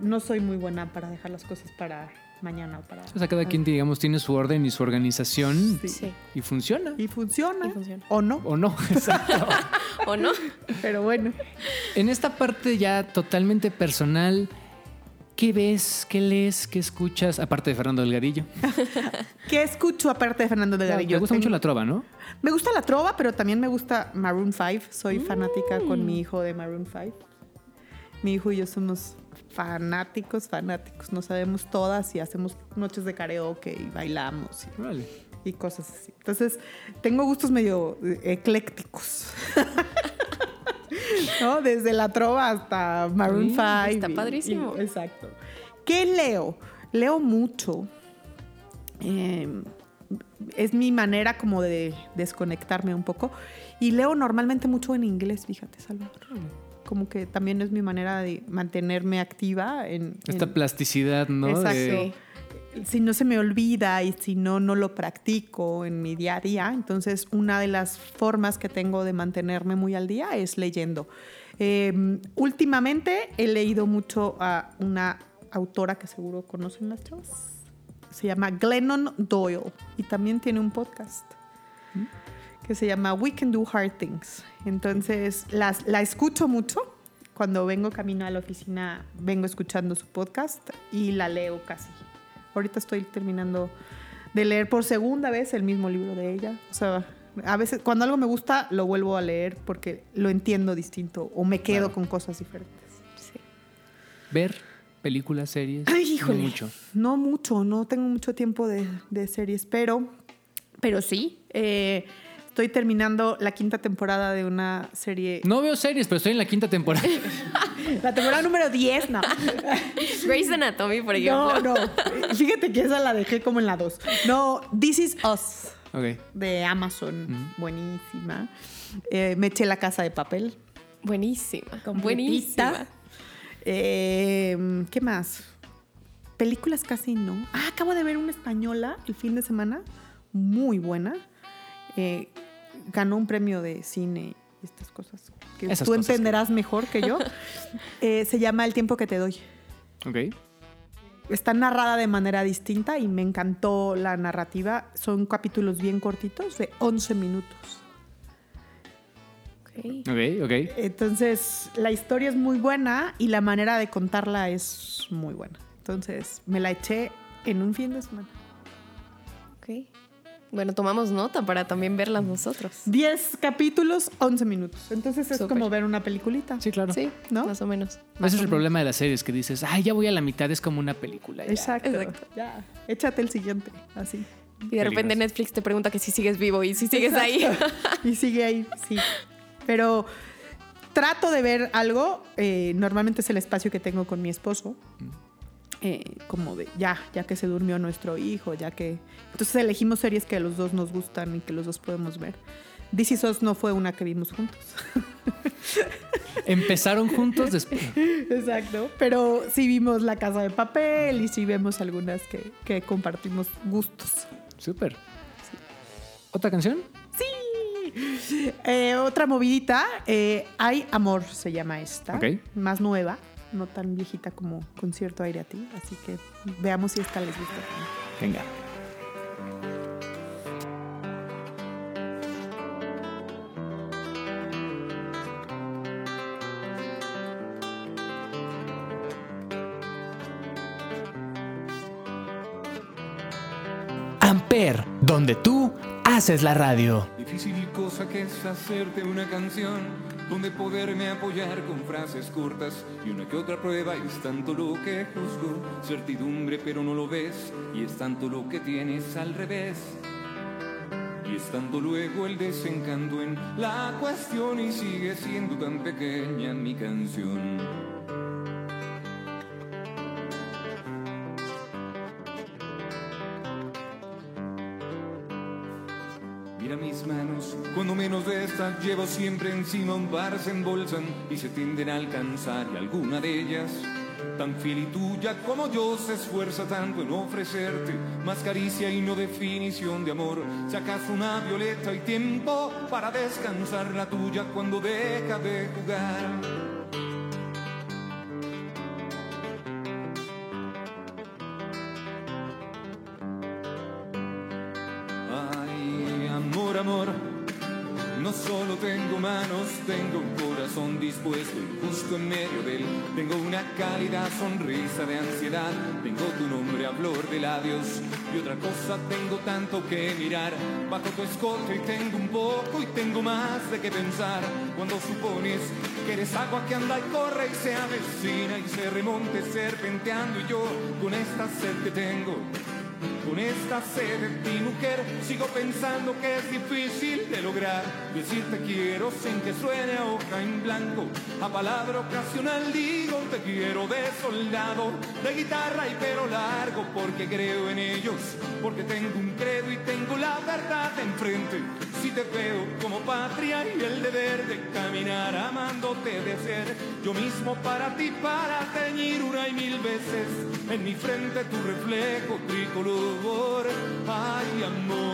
no soy muy buena para dejar las cosas para mañana o para... O sea, cada quien, digamos, tiene su orden y su organización Sí. Sí. y funciona. Y funciona. Y funciona. O no. ¿O no? Exacto. ¿O no? Pero bueno. en esta parte ya totalmente personal, ¿qué ves, qué lees, qué escuchas? Aparte de Fernando Delgadillo. ¿Qué escucho aparte de Fernando de Te Garillo? gusta mucho la trova, ¿no? Me gusta la trova, pero también me gusta Maroon 5. Soy fanática con mi hijo de Maroon 5. Mi hijo y yo somos fanáticos, fanáticos. No sabemos todas y hacemos noches de karaoke y bailamos y, Órale. y cosas así. Entonces, tengo gustos medio eh, eclécticos. ¿No? Desde la trova hasta Maroon Sí, 5. está y- padrísimo. y- exacto. ¿Qué leo? Leo mucho. Eh, es mi manera como de desconectarme un poco. Y leo normalmente mucho en inglés, fíjate, Salvador. Como que también es mi manera de mantenerme activa en... Esta en- plasticidad, ¿no? Exacto. De- Si no se me olvida y si no, no lo practico en mi día a día, entonces una de las formas que tengo de mantenerme muy al día es leyendo. Eh, últimamente he leído mucho a una autora que seguro conocen las chavas. Se llama Glennon Doyle y también tiene un podcast que se llama We Can Do Hard Things. Entonces las, la escucho mucho. Cuando vengo camino a la oficina, vengo escuchando su podcast y la leo casi. Ahorita estoy terminando de leer por segunda vez el mismo libro de ella. O sea, a veces cuando algo me gusta, lo vuelvo a leer porque lo entiendo distinto o me quedo Claro. con cosas diferentes. Sí. Ver películas, series. Ay, no híjole. mucho. No mucho, no tengo mucho tiempo de, de series, pero, pero sí. eh, estoy terminando la quinta temporada de una serie. No veo series, pero estoy en la quinta temporada. La temporada número 10, no. Grey's Anatomy, por ejemplo. No, no. Fíjate que esa la dejé como en la 2. No, This Is Us ok. de Amazon. Buenísima. Eh, me eché la casa de papel. Buenísima. completita. Buenísima. Eh, ¿Qué más? Películas casi no. Ah, acabo de ver una española el fin de semana. Muy buena. Eh, ganó un premio de cine y estas cosas. Que Esas tú cosas que- entenderás mejor que yo. Eh, se llama El tiempo que te doy. Ok. Está narrada de manera distinta y me encantó la narrativa. Son capítulos bien cortitos, de 11 minutos. Ok. Ok, ok. Entonces, la historia es muy buena y la manera de contarla es muy buena. Entonces, me la eché en un fin de semana. Bueno, tomamos nota para también verlas nosotros. 10 capítulos, 11 minutos. Entonces, es Súper. como ver una peliculita. Sí, claro. Sí, ¿No? Más o menos. Ese es el menos. problema de las series que dices, ay, ya voy a la mitad, es como una película. ya". Exacto. Exacto. Ya, échate el siguiente, así. Y de repente. Netflix te pregunta que si sigues vivo y si sigues ahí. Y sigue ahí, sí. Pero trato de ver algo. eh, normalmente es el espacio que tengo con mi esposo. Eh, como de ya, ya que se durmió nuestro hijo, ya que. Entonces elegimos series que a los dos nos gustan y que los dos podemos ver. This Is Us no fue una que vimos juntos. Empezaron juntos después. Exacto. Pero sí vimos La Casa de Papel y sí vemos algunas que, que compartimos gustos. Súper. ¿Otra canción? Sí. Eh, otra movidita. eh, Hay Amor se llama esta. Ok. Más nueva. No tan viejita como con cierto aire a ti. Así que veamos si esta les gusta. Venga. Amper, donde tú haces la radio. Difícil cosa que es hacerte una canción donde poderme apoyar con frases cortas y una que otra prueba es tanto lo que juzgo, certidumbre pero no lo ves y es tanto lo que tienes al revés. Y es tanto luego el desencanto en la cuestión y sigue siendo tan pequeña mi canción. Llevo siempre encima un par se embolsan y se tienden a alcanzar y alguna de ellas, tan fiel y tuya como yo, se esfuerza tanto en ofrecerte más caricia y no definición de amor. Si acaso una violeta y tiempo para descansar la tuya cuando deja de jugar. Solo tengo manos, tengo un corazón dispuesto y justo en medio de él. Tengo una cálida sonrisa de ansiedad, tengo tu nombre a flor de labios. Y otra cosa tengo tanto que mirar. Bajo tu escote y tengo un poco y tengo más de qué pensar. Cuando supones que eres agua que anda y corre y se avecina y se remonte serpenteando y yo con esta sed que tengo con esta sed de ti, mujer, sigo pensando que es difícil de lograr decirte quiero sin que suene a hoja en blanco. A palabra ocasional digo te quiero de soldado, de guitarra y pelo largo, porque creo en ellos, porque tengo un credo y tengo la verdad enfrente. Si te veo como patria y el deber de caminar amándote de ser yo mismo para ti, para teñir una y mil veces en mi frente tu reflejo tricolor. Ay, amor.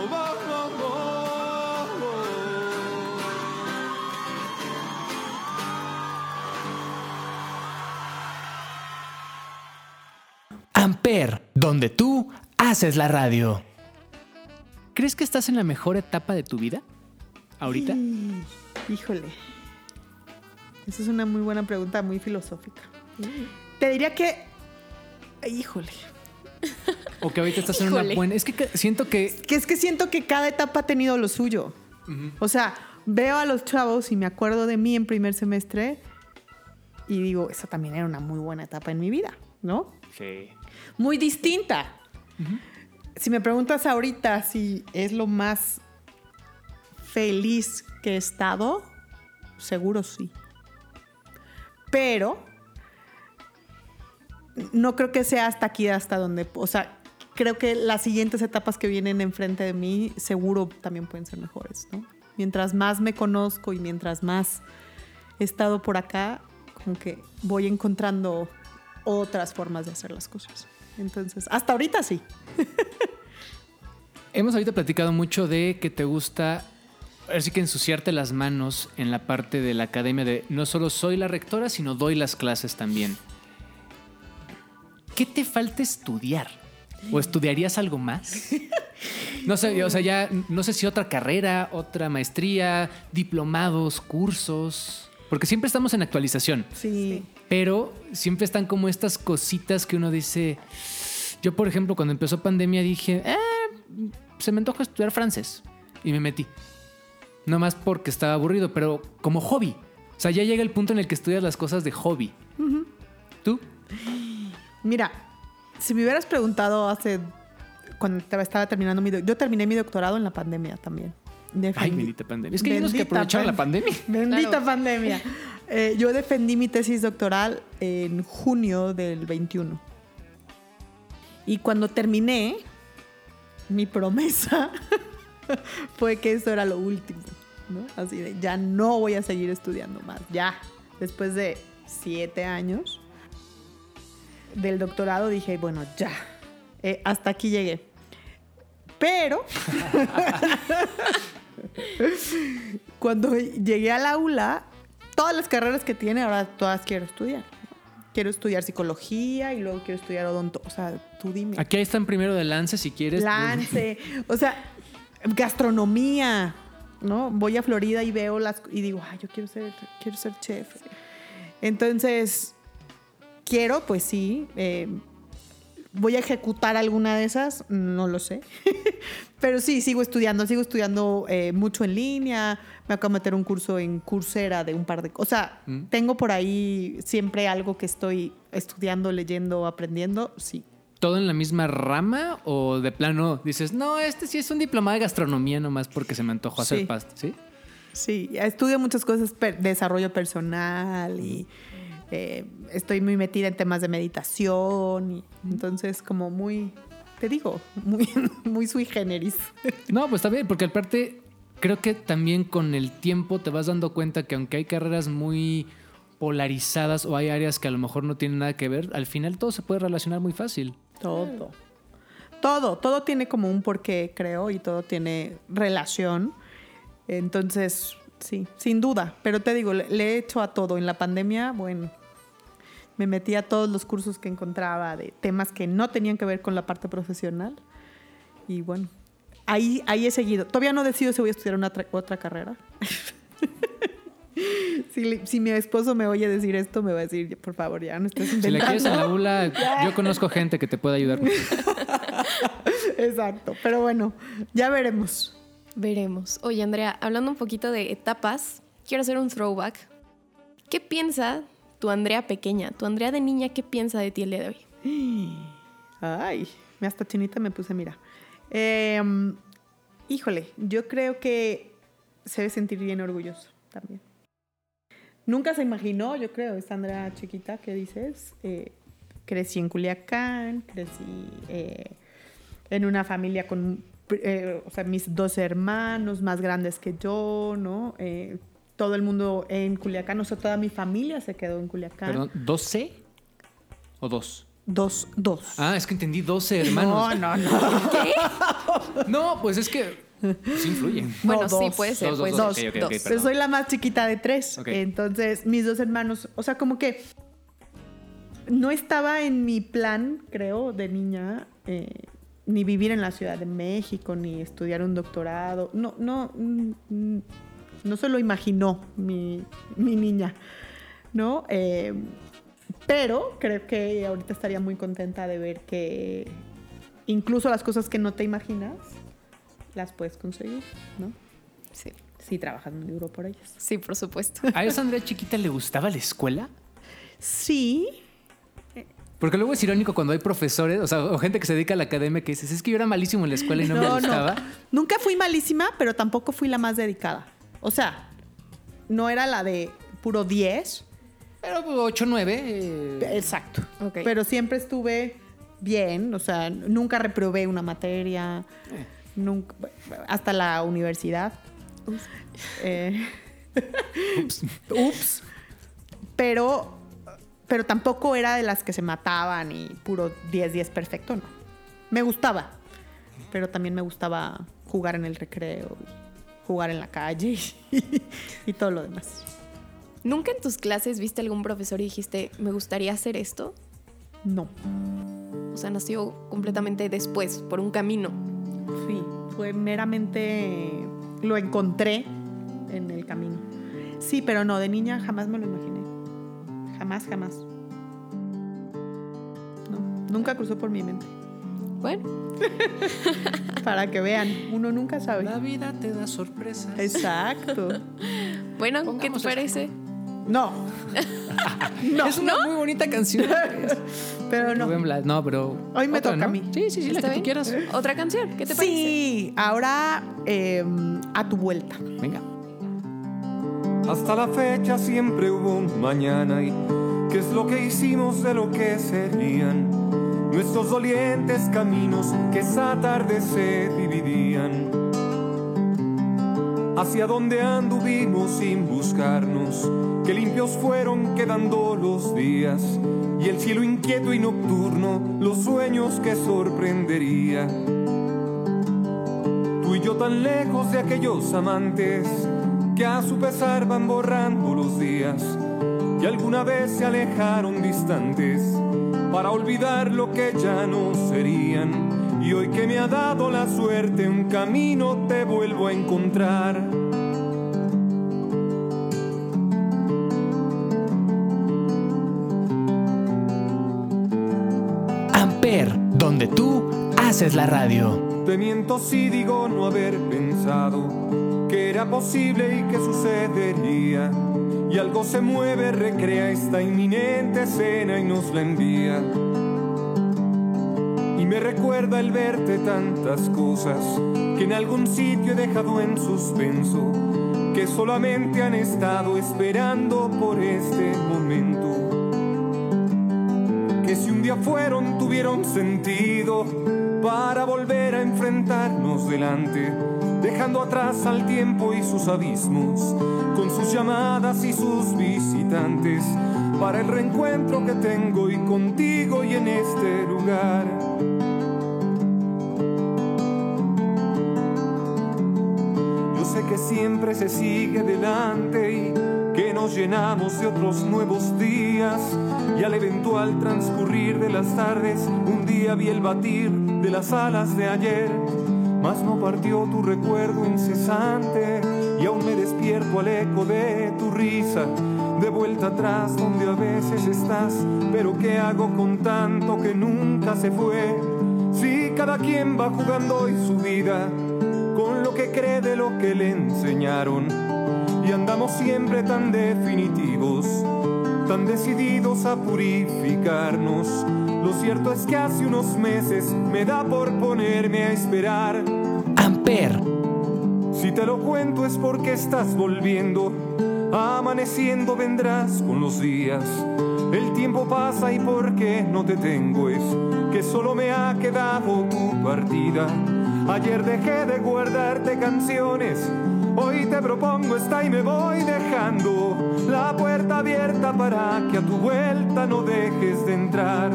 Amper, donde tú haces la radio. ¿Crees que estás en la mejor etapa de tu vida? ¿Ahorita? Híjole. Esa es una muy buena pregunta, muy filosófica. Te diría que. Híjole. ¿O que ahorita estás en una buena... Es que siento que... Que es que siento que cada etapa ha tenido lo suyo. O sea, veo a los chavos y me acuerdo de mí en primer semestre y digo, esa también era una muy buena etapa en mi vida, ¿no? Sí. Muy distinta. Si me preguntas ahorita si es lo más feliz que he estado, seguro sí. Pero no creo que sea hasta aquí, hasta donde, o sea, creo que las siguientes etapas que vienen enfrente de mí seguro también pueden ser mejores, ¿no? Mientras más me conozco y mientras más he estado por acá, como que voy encontrando otras formas de hacer las cosas. Entonces, hasta ahorita sí. Hemos ahorita platicado mucho de que te gusta, así que ensuciarte las manos en la parte de la academia de no solo soy la rectora, sino doy las clases también. ¿Qué te falta estudiar? ¿O estudiarías algo más? No sé, o sea, ya no sé si otra carrera, otra maestría, diplomados, cursos, porque siempre estamos en actualización. Sí. Pero siempre están como estas cositas que uno dice. Yo, por ejemplo, cuando empezó pandemia dije, "Eh, se me antoja estudiar francés. Y me metí. No más porque estaba aburrido, pero como hobby. O sea, ya llega el punto en el que estudias las cosas de hobby. ¿Tú? Mira, si me hubieras preguntado hace cuando estaba- terminando mi yo terminé mi doctorado en la pandemia también. Ay, Defendí- bendita pandemia. Es que hay unos que aprovecharon la pan- pandemia. Bendita Claro. pandemia. Eh, yo defendí mi tesis doctoral en junio del 21. Y cuando terminé, mi promesa fue que eso era lo último. ¿no? Así de, ya no voy a seguir estudiando más. Ya, después de siete años del doctorado, dije, bueno, ya, eh, hasta aquí llegué. Pero cuando llegué al aula, todas las carreras que tiene, ahora todas quiero estudiar. Quiero estudiar psicología y luego quiero estudiar odonto. O sea, tú dime. Aquí están primero de lance si quieres. Lance. O sea, gastronomía. ¿No? Voy a Florida y veo las. Y digo, ay, yo quiero ser, quiero ser chef. Entonces, quiero, pues sí. eh, ¿Voy a ejecutar alguna de esas? No lo sé. Pero sí, sigo estudiando, sigo estudiando eh, mucho en línea. Me acabo de meter un curso en Coursera de un par de. O sea, Mm. tengo por ahí siempre algo que estoy estudiando, leyendo, aprendiendo. Sí. ¿Todo en la misma rama o de plano dices, no, este sí es un diploma de gastronomía nomás porque se me antojó hacer Sí. pasta? ¿Sí? Sí, estudio muchas cosas, per- desarrollo personal y eh, estoy muy metida en temas de meditación. Y, entonces, como muy, te digo, muy, muy sui generis. No, pues está bien, porque aparte creo que también con el tiempo te vas dando cuenta que aunque hay carreras muy polarizadas o hay áreas que a lo mejor no tienen nada que ver, al final todo se puede relacionar muy fácil. Todo. Todo, todo tiene como un porqué, creo, y todo tiene relación. Entonces, sí, sin duda. Pero te digo, le, le he hecho a todo. En la pandemia, bueno, me metí a todos los cursos que encontraba de temas que no tenían que ver con la parte profesional. Y bueno, ahí, ahí he seguido. Todavía no decido si voy a estudiar una otra, carrera. si, si mi esposo me oye decir esto, me va a decir, por favor, ya no estés Si le inventando. quieres en la ULA, yo conozco gente que te puede ayudar. Exacto, pero bueno, ya veremos. Veremos. Oye, Andrea, hablando un poquito de etapas, quiero hacer un throwback. ¿Qué piensa tu Andrea pequeña, tu Andrea de niña, qué piensa de ti el día de hoy? Ay, hasta chinita me puse, mira. Em, híjole, yo creo que se debe sentir bien orgulloso también. Nunca se imaginó, yo creo, esta Andrea chiquita que dices. eh, crecí en Culiacán, crecí eh, en una familia con, eh, o sea, mis dos hermanos más grandes que yo, ¿no? Todo el mundo en Culiacán, o sea, toda mi familia se quedó en Culiacán. Perdón, ¿12 o dos? Dos, dos. Ah, es que entendí 12 hermanos. No, no, no. No, pues es que sí influyen. Bueno, No, sí, dos. puede ser. Dos, puede dos, dos. Soy la más chiquita de tres. Entonces, mis dos hermanos, o sea, como que no estaba en mi plan, creo, de niña, eh, ni vivir en la Ciudad de México, ni estudiar un doctorado. No, no, mm, mm, no se lo imaginó mi, mi niña, ¿no? Eh, pero creo que ahorita estaría muy contenta de ver que incluso las cosas que no te imaginas, las puedes conseguir, ¿no? Sí. Sí, trabajas muy duro por ellas. Sí, por supuesto. ¿A esa Andrea chiquita le gustaba la escuela? Sí, Porque luego es irónico cuando hay profesores, o sea, o gente que se dedica a la academia que dices, es que yo era malísimo en la escuela y no, me gustaba. Nunca fui malísima, pero tampoco fui la más dedicada. O sea, no era la de puro 10. Pero 8, 9. Exacto. Ok. Pero siempre estuve bien, o sea, nunca reprobé una materia, nunca, hasta la universidad. Eh, Ups. Pero, pero tampoco era de las que se mataban y puro 10-10 perfecto, no. Me gustaba, pero también me gustaba jugar en el recreo, y jugar en la calle y, y todo lo demás. ¿Nunca en tus clases viste algún profesor y dijiste, me gustaría hacer esto? No. O sea, nació completamente después, por un camino. Sí, fue meramente lo encontré en el camino. Sí, pero no, de niña jamás me lo imaginé. Jamás, jamás. No, nunca cruzó por mi mente. Bueno, Para que vean, uno nunca sabe. La vida te da sorpresas. Exacto. bueno, ¿qué te eso. parece? No. No, es una muy bonita canción. pero no. No, pero. Hoy me otra, toca a mí. Sí, sí, sí, la ¿Está que tú bien? quieras. Otra canción, ¿qué te parece? Sí, ahora eh, a tu vuelta. Venga. Hasta la fecha siempre hubo un mañana y qué es lo que hicimos de lo que serían nuestros dolientes caminos que esa tarde se dividían. hacia donde anduvimos sin buscarnos, que limpios fueron quedando los días y el cielo inquieto y nocturno, los sueños que sorprendería. Tú y yo tan lejos de aquellos amantes que a su pesar van borrando los días y alguna vez se alejaron distantes para olvidar lo que ya no serían. Y hoy que me ha dado la suerte un camino te vuelvo a encontrar. Amper, donde tú haces la radio. Te miento si digo no haber pensado que era posible y que sucedería. Y algo se mueve, recrea esta inminente escena y nos la envía. Y me recuerda el verte tantas cosas que en algún sitio he dejado en suspenso, que solamente han estado esperando por este momento. Que si un día fueron, tuvieron sentido para volver a enfrentarnos delante, dejando atrás al tiempo y sus abismos, con sus llamadas y sus visitantes, para el reencuentro que tengo hoy contigo y en este lugar. Yo sé que siempre se sigue delante y que nos llenamos de otros nuevos días y al eventual transcurrir de las tardes un día vi el batir de las alas de ayer, mas no partió tu recuerdo incesante y aún me despierto al eco de tu risa, de vuelta atrás donde a veces estás, pero ¿qué hago con tanto que nunca se fue? Si cada quien va jugando hoy su vida con lo que cree de lo que le enseñaron y andamos siempre tan definitivos, tan decididos a purificarnos. Lo cierto es que hace unos meses me da por ponerme a esperar. Amper, Si te lo cuento es porque estás volviendo, amaneciendo vendrás con los días. El tiempo pasa y porque no te tengo es que solo me ha quedado tu partida. Ayer dejé de guardarte canciones, hoy te propongo esta y me voy dejando la puerta abierta para que a tu vuelta no dejes de entrar.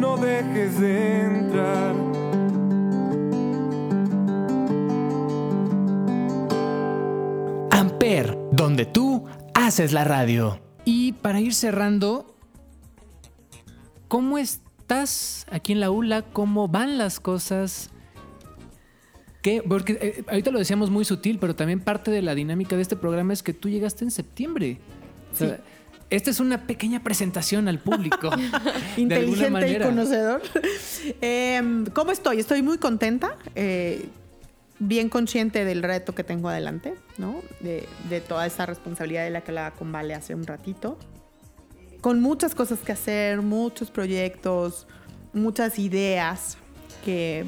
No dejes de entrar. Donde tú haces la radio. Y para ir cerrando, ¿cómo estás aquí en la ULA? ¿Cómo van las cosas? ¿Qué? Porque eh, ahorita lo decíamos muy sutil, pero también parte de la dinámica de este programa es que tú llegaste en septiembre. O sea, Esta es una pequeña presentación al público. inteligente y conocedor. Em, ¿Cómo estoy? Estoy muy contenta, eh, bien consciente del reto que tengo adelante, ¿no? De, toda esa responsabilidad de la que hablaba con Vale hace un ratito. Con muchas cosas que hacer, muchos proyectos, muchas ideas que,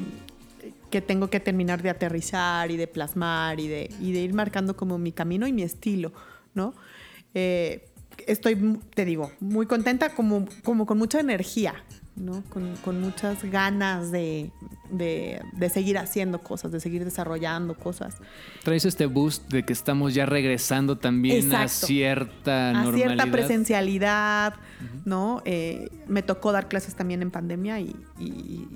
que tengo que terminar de aterrizar y de plasmar y de, ir marcando como mi camino y mi estilo, ¿no? Eh, estoy, te digo, muy contenta, como con mucha energía, ¿no? Con, con muchas ganas de, de, de seguir haciendo cosas, de seguir desarrollando cosas. Traes este boost de que estamos ya regresando también a cierta a normalidad. cierta presencialidad, ¿no? Eh, me tocó dar clases también en pandemia y, y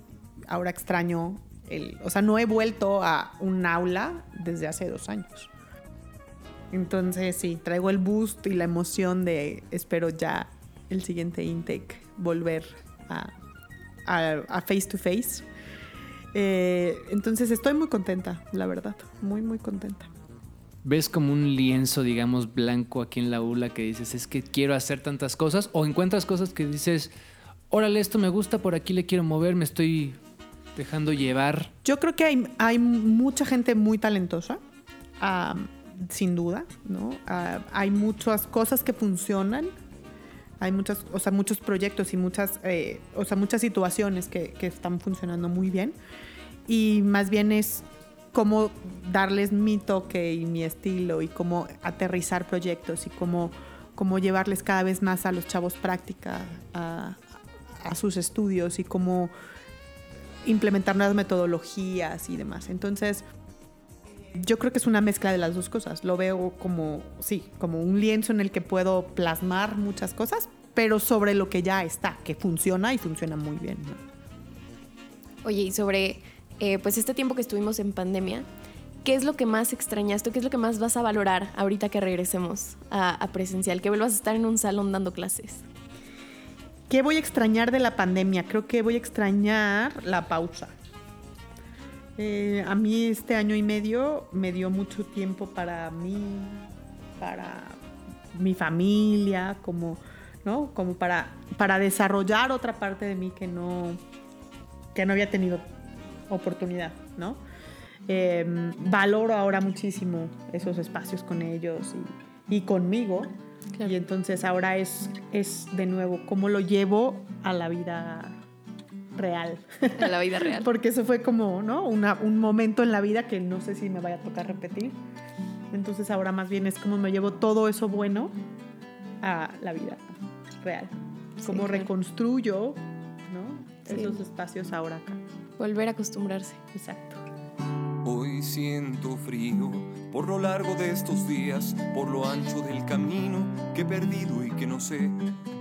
ahora extraño el, o sea, no he vuelto a un aula desde hace dos años. Entonces sí, traigo el boost y la emoción de espero ya el siguiente intake volver a, a- a face to face. Eh, entonces estoy muy contenta, la verdad, muy muy contenta. ¿Ves como un lienzo, digamos, blanco aquí en la ULA que dices, es que quiero hacer tantas cosas? ¿O encuentras cosas que dices, órale, esto me gusta, por aquí le quiero mover, me estoy dejando llevar? Yo creo que hay, hay mucha gente muy talentosa, sin duda, ¿no? Ah, hay muchas cosas que funcionan, hay muchas, o sea, muchos proyectos y muchas, eh, o sea, muchas situaciones que, que están funcionando muy bien. Y más bien es cómo darles mi toque y mi estilo y cómo aterrizar proyectos y cómo, cómo llevarles cada vez más a los chavos práctica, a, a sus estudios y cómo implementar nuevas metodologías y demás. Entonces, yo creo que es una mezcla de las dos cosas. Lo veo como, sí, como un lienzo en el que puedo plasmar muchas cosas, pero sobre lo que ya está, que funciona y funciona muy bien. ¿no? Oye, y sobre eh, pues este tiempo que estuvimos en pandemia, ¿qué es lo que más extrañaste? ¿Qué es lo que más vas a valorar ahorita que regresemos a, a presencial? Que vuelvas a estar en un salón dando clases. ¿Qué voy a extrañar de la pandemia? Creo que voy a extrañar la pausa. Eh, a mí este año y medio me dio mucho tiempo para mí, para mi familia, como, ¿no? Como para, para desarrollar otra parte de mí que no, que no había tenido oportunidad, ¿no? Eh, valoro ahora muchísimo esos espacios con ellos y, y conmigo. Claro. Y entonces ahora es, es de nuevo cómo lo llevo a la vida real. En la vida real. Porque eso fue como, ¿no? Una- un momento en la vida que no sé si me vaya a tocar repetir. Entonces ahora más bien es como me llevo todo eso bueno a la vida real. Sí, Cómo claro. reconstruyo, ¿no? Sí. Esos espacios ahora acá. Volver a acostumbrarse. Exacto. Hoy siento frío por lo largo de estos días, por lo ancho del camino que he perdido y que no sé,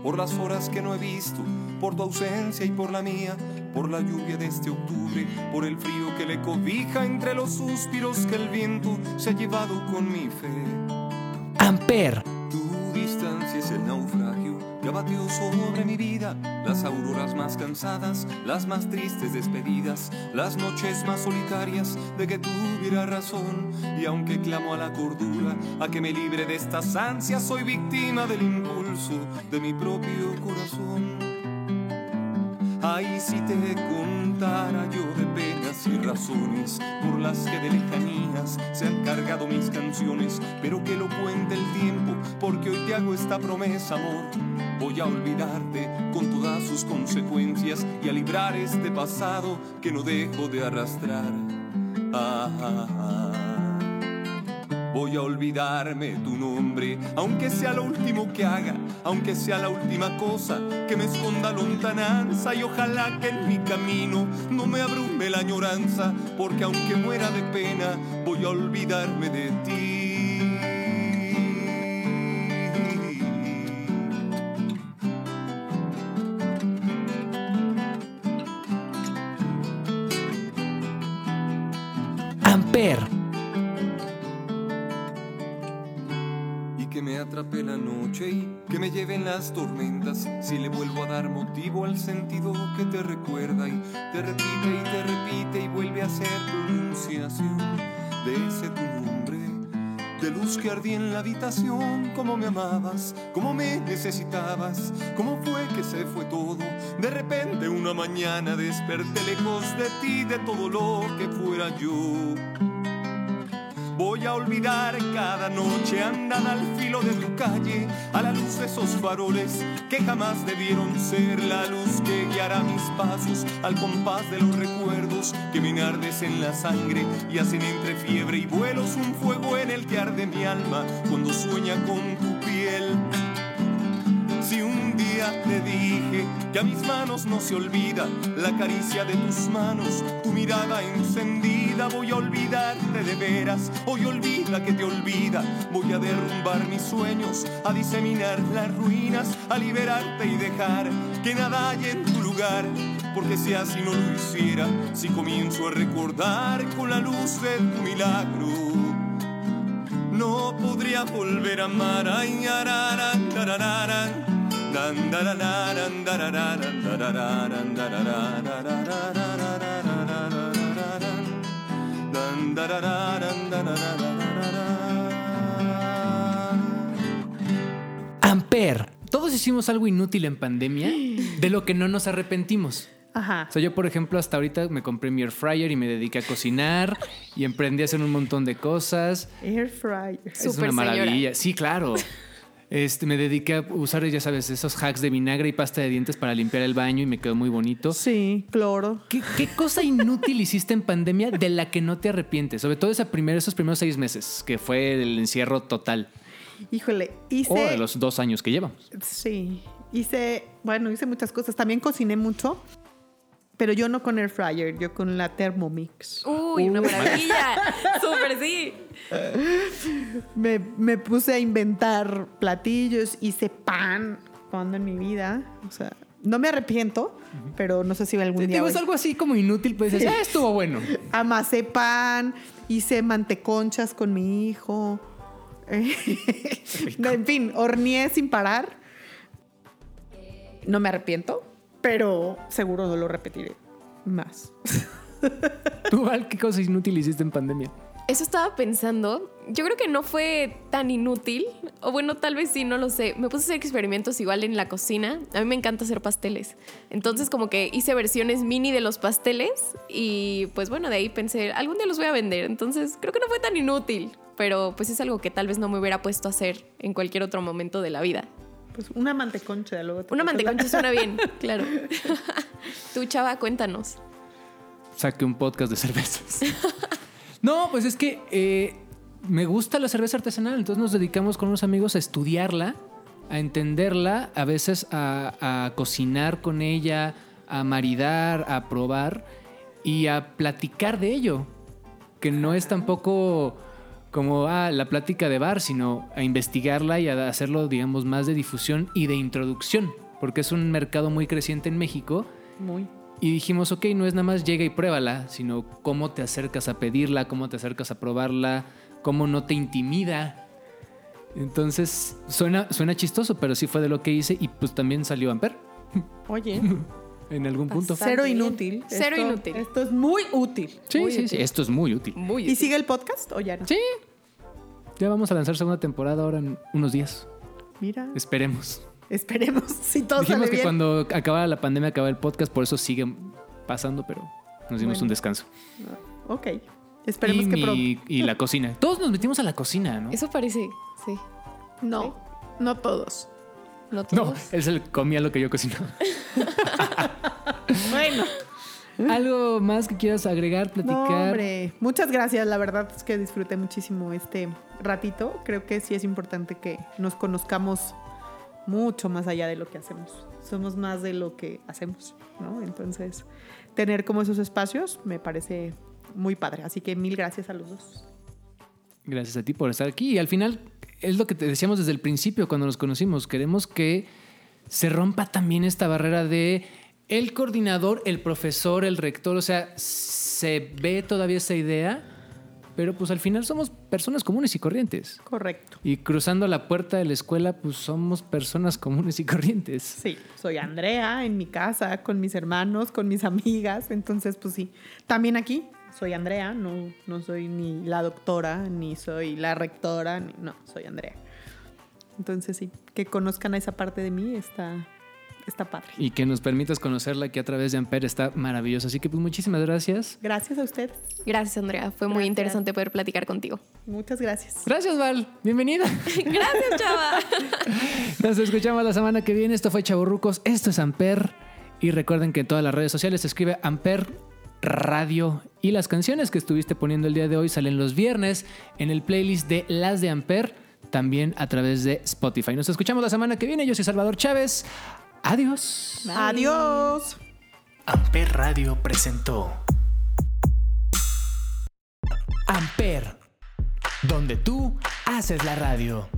por las horas que no he visto, por tu ausencia y por la mía, por la lluvia de este octubre, por el frío que le cobija entre los suspiros que el viento se ha llevado con mi fe. Amper. Tu distancia es el naufragio que abatió sobre mi vida. Las auroras más cansadas, las más tristes despedidas, las noches más solitarias de que tuviera razón. Y aunque clamo a la cordura, a que me libre de estas ansias, soy víctima del impulso de mi propio corazón. Ay, si te contara yo de penas y razones por las que de lejanías se han cargado mis canciones, pero que lo cuente el tiempo, porque hoy te hago esta promesa, amor. Voy a olvidarte con todas sus consecuencias y a librar este pasado que no dejo de arrastrar. Ah, ah, ah. Voy a olvidarme tu nombre, aunque sea lo último que haga, aunque sea la última cosa que me esconda lontananza y ojalá que en mi camino no me abrume la añoranza, porque aunque muera de pena, voy a olvidarme de ti. Lleven las tormentas si le vuelvo a dar motivo al sentido que te recuerda y te repite y te repite y vuelve a hacer pronunciación de ese tu nombre de luz que ardía en la habitación como me amabas como me necesitabas cómo fue que se fue todo. De repente una mañana desperté lejos de ti de todo lo que fuera yo A olvidar. Cada noche andada al filo de tu calle, a la luz de esos faroles que jamás debieron ser. La luz que guiará mis pasos al compás de los recuerdos que me ardes en la sangre y hacen entre fiebre y vuelos un fuego en el que arde mi alma cuando sueña con te dije que a mis manos no se olvida la caricia de tus manos, tu mirada encendida, voy a olvidarte de veras. Hoy olvida que te olvida, voy a derrumbar mis sueños, a diseminar las ruinas, a liberarte y dejar que nada haya en tu lugar. Porque si así no lo hiciera, si comienzo a recordar con la luz de tu milagro no podría volver a amar. Ay, araran, darararan, Amper. Todos hicimos algo inútil en pandemia de lo que no nos arrepentimos. Ajá. O sea, yo, por ejemplo, hasta ahorita me compré mi air fryer y me dediqué a cocinar y emprendí a hacer un montón de cosas. Air fryer. es una señora. maravilla. Sí, claro. Este, me dediqué a usar, ya sabes, esos hacks de vinagre y pasta de dientes para limpiar el baño y me quedó muy bonito. Sí, cloro. ¿Qué, qué cosa inútil hiciste en pandemia de la que no te arrepientes? Sobre todo esa primera, esos primeros seis meses, que fue el encierro total. Híjole, hice. O de los dos años que llevamos. Sí, hice, bueno, hice muchas cosas. También cociné mucho, pero yo no con air fryer, yo con la Thermomix. Uy, una maravilla. Súper sí. Me, me puse a inventar platillos, hice pan cuando en mi vida. O sea, no me arrepiento, pero no sé si algún Te día. digo, es voy- algo así como inútil, pues dices, ah, estuvo bueno. Amasé pan, hice manteconchas con mi hijo. en fin, horneé sin parar. No me arrepiento, pero seguro no lo repetiré más. ¿Tú, Val, qué cosa inútil hiciste en pandemia? Eso estaba pensando. Yo creo que no fue tan inútil. O bueno, tal vez sí, no lo sé. Me puse a hacer experimentos igual en la cocina. A mí me encanta hacer pasteles. Entonces como que hice versiones mini de los pasteles. Y pues bueno, de ahí pensé, algún día los voy a vender. Entonces creo que no fue tan inútil. Pero pues es algo que tal vez no me hubiera puesto a hacer en cualquier otro momento de la vida. Pues una manteconcha, luego te Una la- manteconcha suena bien, claro. Tú, chava, cuéntanos. Saqué un podcast de cervezas. no, pues es que eh, me gusta la cerveza artesanal, entonces nos dedicamos con unos amigos a estudiarla, a entenderla, a veces a, a cocinar con ella, a maridar, a probar y a platicar de ello. Que no es tampoco como ah, la plática de bar, sino a investigarla y a hacerlo, digamos, más de difusión y de introducción, porque es un mercado muy creciente en México. Muy. Y dijimos, ok, no es nada más llega y pruébala, sino cómo te acercas a pedirla, cómo te acercas a probarla, cómo no te intimida. Entonces, suena, suena chistoso, pero sí fue de lo que hice y pues también salió Amper Oye, en algún punto. Bastante cero inútil. Cero Esto- inútil. Esto es muy útil. Sí, Muy sí, sí, esto es muy útil. Muy ¿Y sigue el podcast o ya no? Sí. Ya vamos a lanzar segunda temporada ahora en unos días. Mira, Esperemos. esperemos si todo Dijimos sale que bien. cuando acabara la pandemia acababa el podcast, por eso sigue pasando, pero nos dimos Bueno. un descanso. Ok, esperemos y, que mi- pronto. y la cocina. Todos nos metimos a la cocina, ¿no? Eso parece, sí. No, no todos. No No, todos. él se comía lo que yo cocinaba. Bueno, ¿Algo más que quieras agregar, no, platicar? hombre. Muchas gracias. La verdad es que disfruté muchísimo este ratito. Creo que sí es importante que nos conozcamos mucho más allá de lo que hacemos. Somos más de lo que hacemos, ¿no? Entonces, tener como esos espacios me parece muy padre. Así que mil gracias a los dos. Gracias a ti por estar aquí. Y al final, es lo que te decíamos desde el principio cuando nos conocimos. Queremos que se rompa también esta barrera de el coordinador, el profesor, el rector. O sea, se ve todavía esa idea, pero pues al final somos personas comunes y corrientes. Correcto. Y cruzando la puerta de la escuela, pues somos personas comunes y corrientes. Sí, soy Andrea en mi casa, con mis hermanos, con mis amigas. Entonces, pues sí. También aquí soy Andrea, no, no soy ni la doctora, ni soy la rectora, ni- no, soy Andrea. Entonces, sí, que conozcan a esa parte de mí está, está padre. Y que nos permitas conocerla aquí a través de Amper está maravilloso. Así que pues muchísimas gracias. Gracias a ustedes. Gracias, Andrea. Fue muy interesante poder platicar contigo. Muchas gracias. Gracias, Val. Bienvenida. Gracias, chava. Nos escuchamos la semana que viene. Esto fue Chaburrucos. Esto es Amper. Y recuerden que en todas las redes sociales se escribe Amper Radio. Y las canciones que estuviste poniendo el día de hoy salen los viernes en el playlist de Las de Amper, también a través de Spotify. Nos escuchamos la semana que viene. Yo soy Salvador Chávez. Adiós. Adiós. Amper Radio presentó Amper, donde tú haces la radio.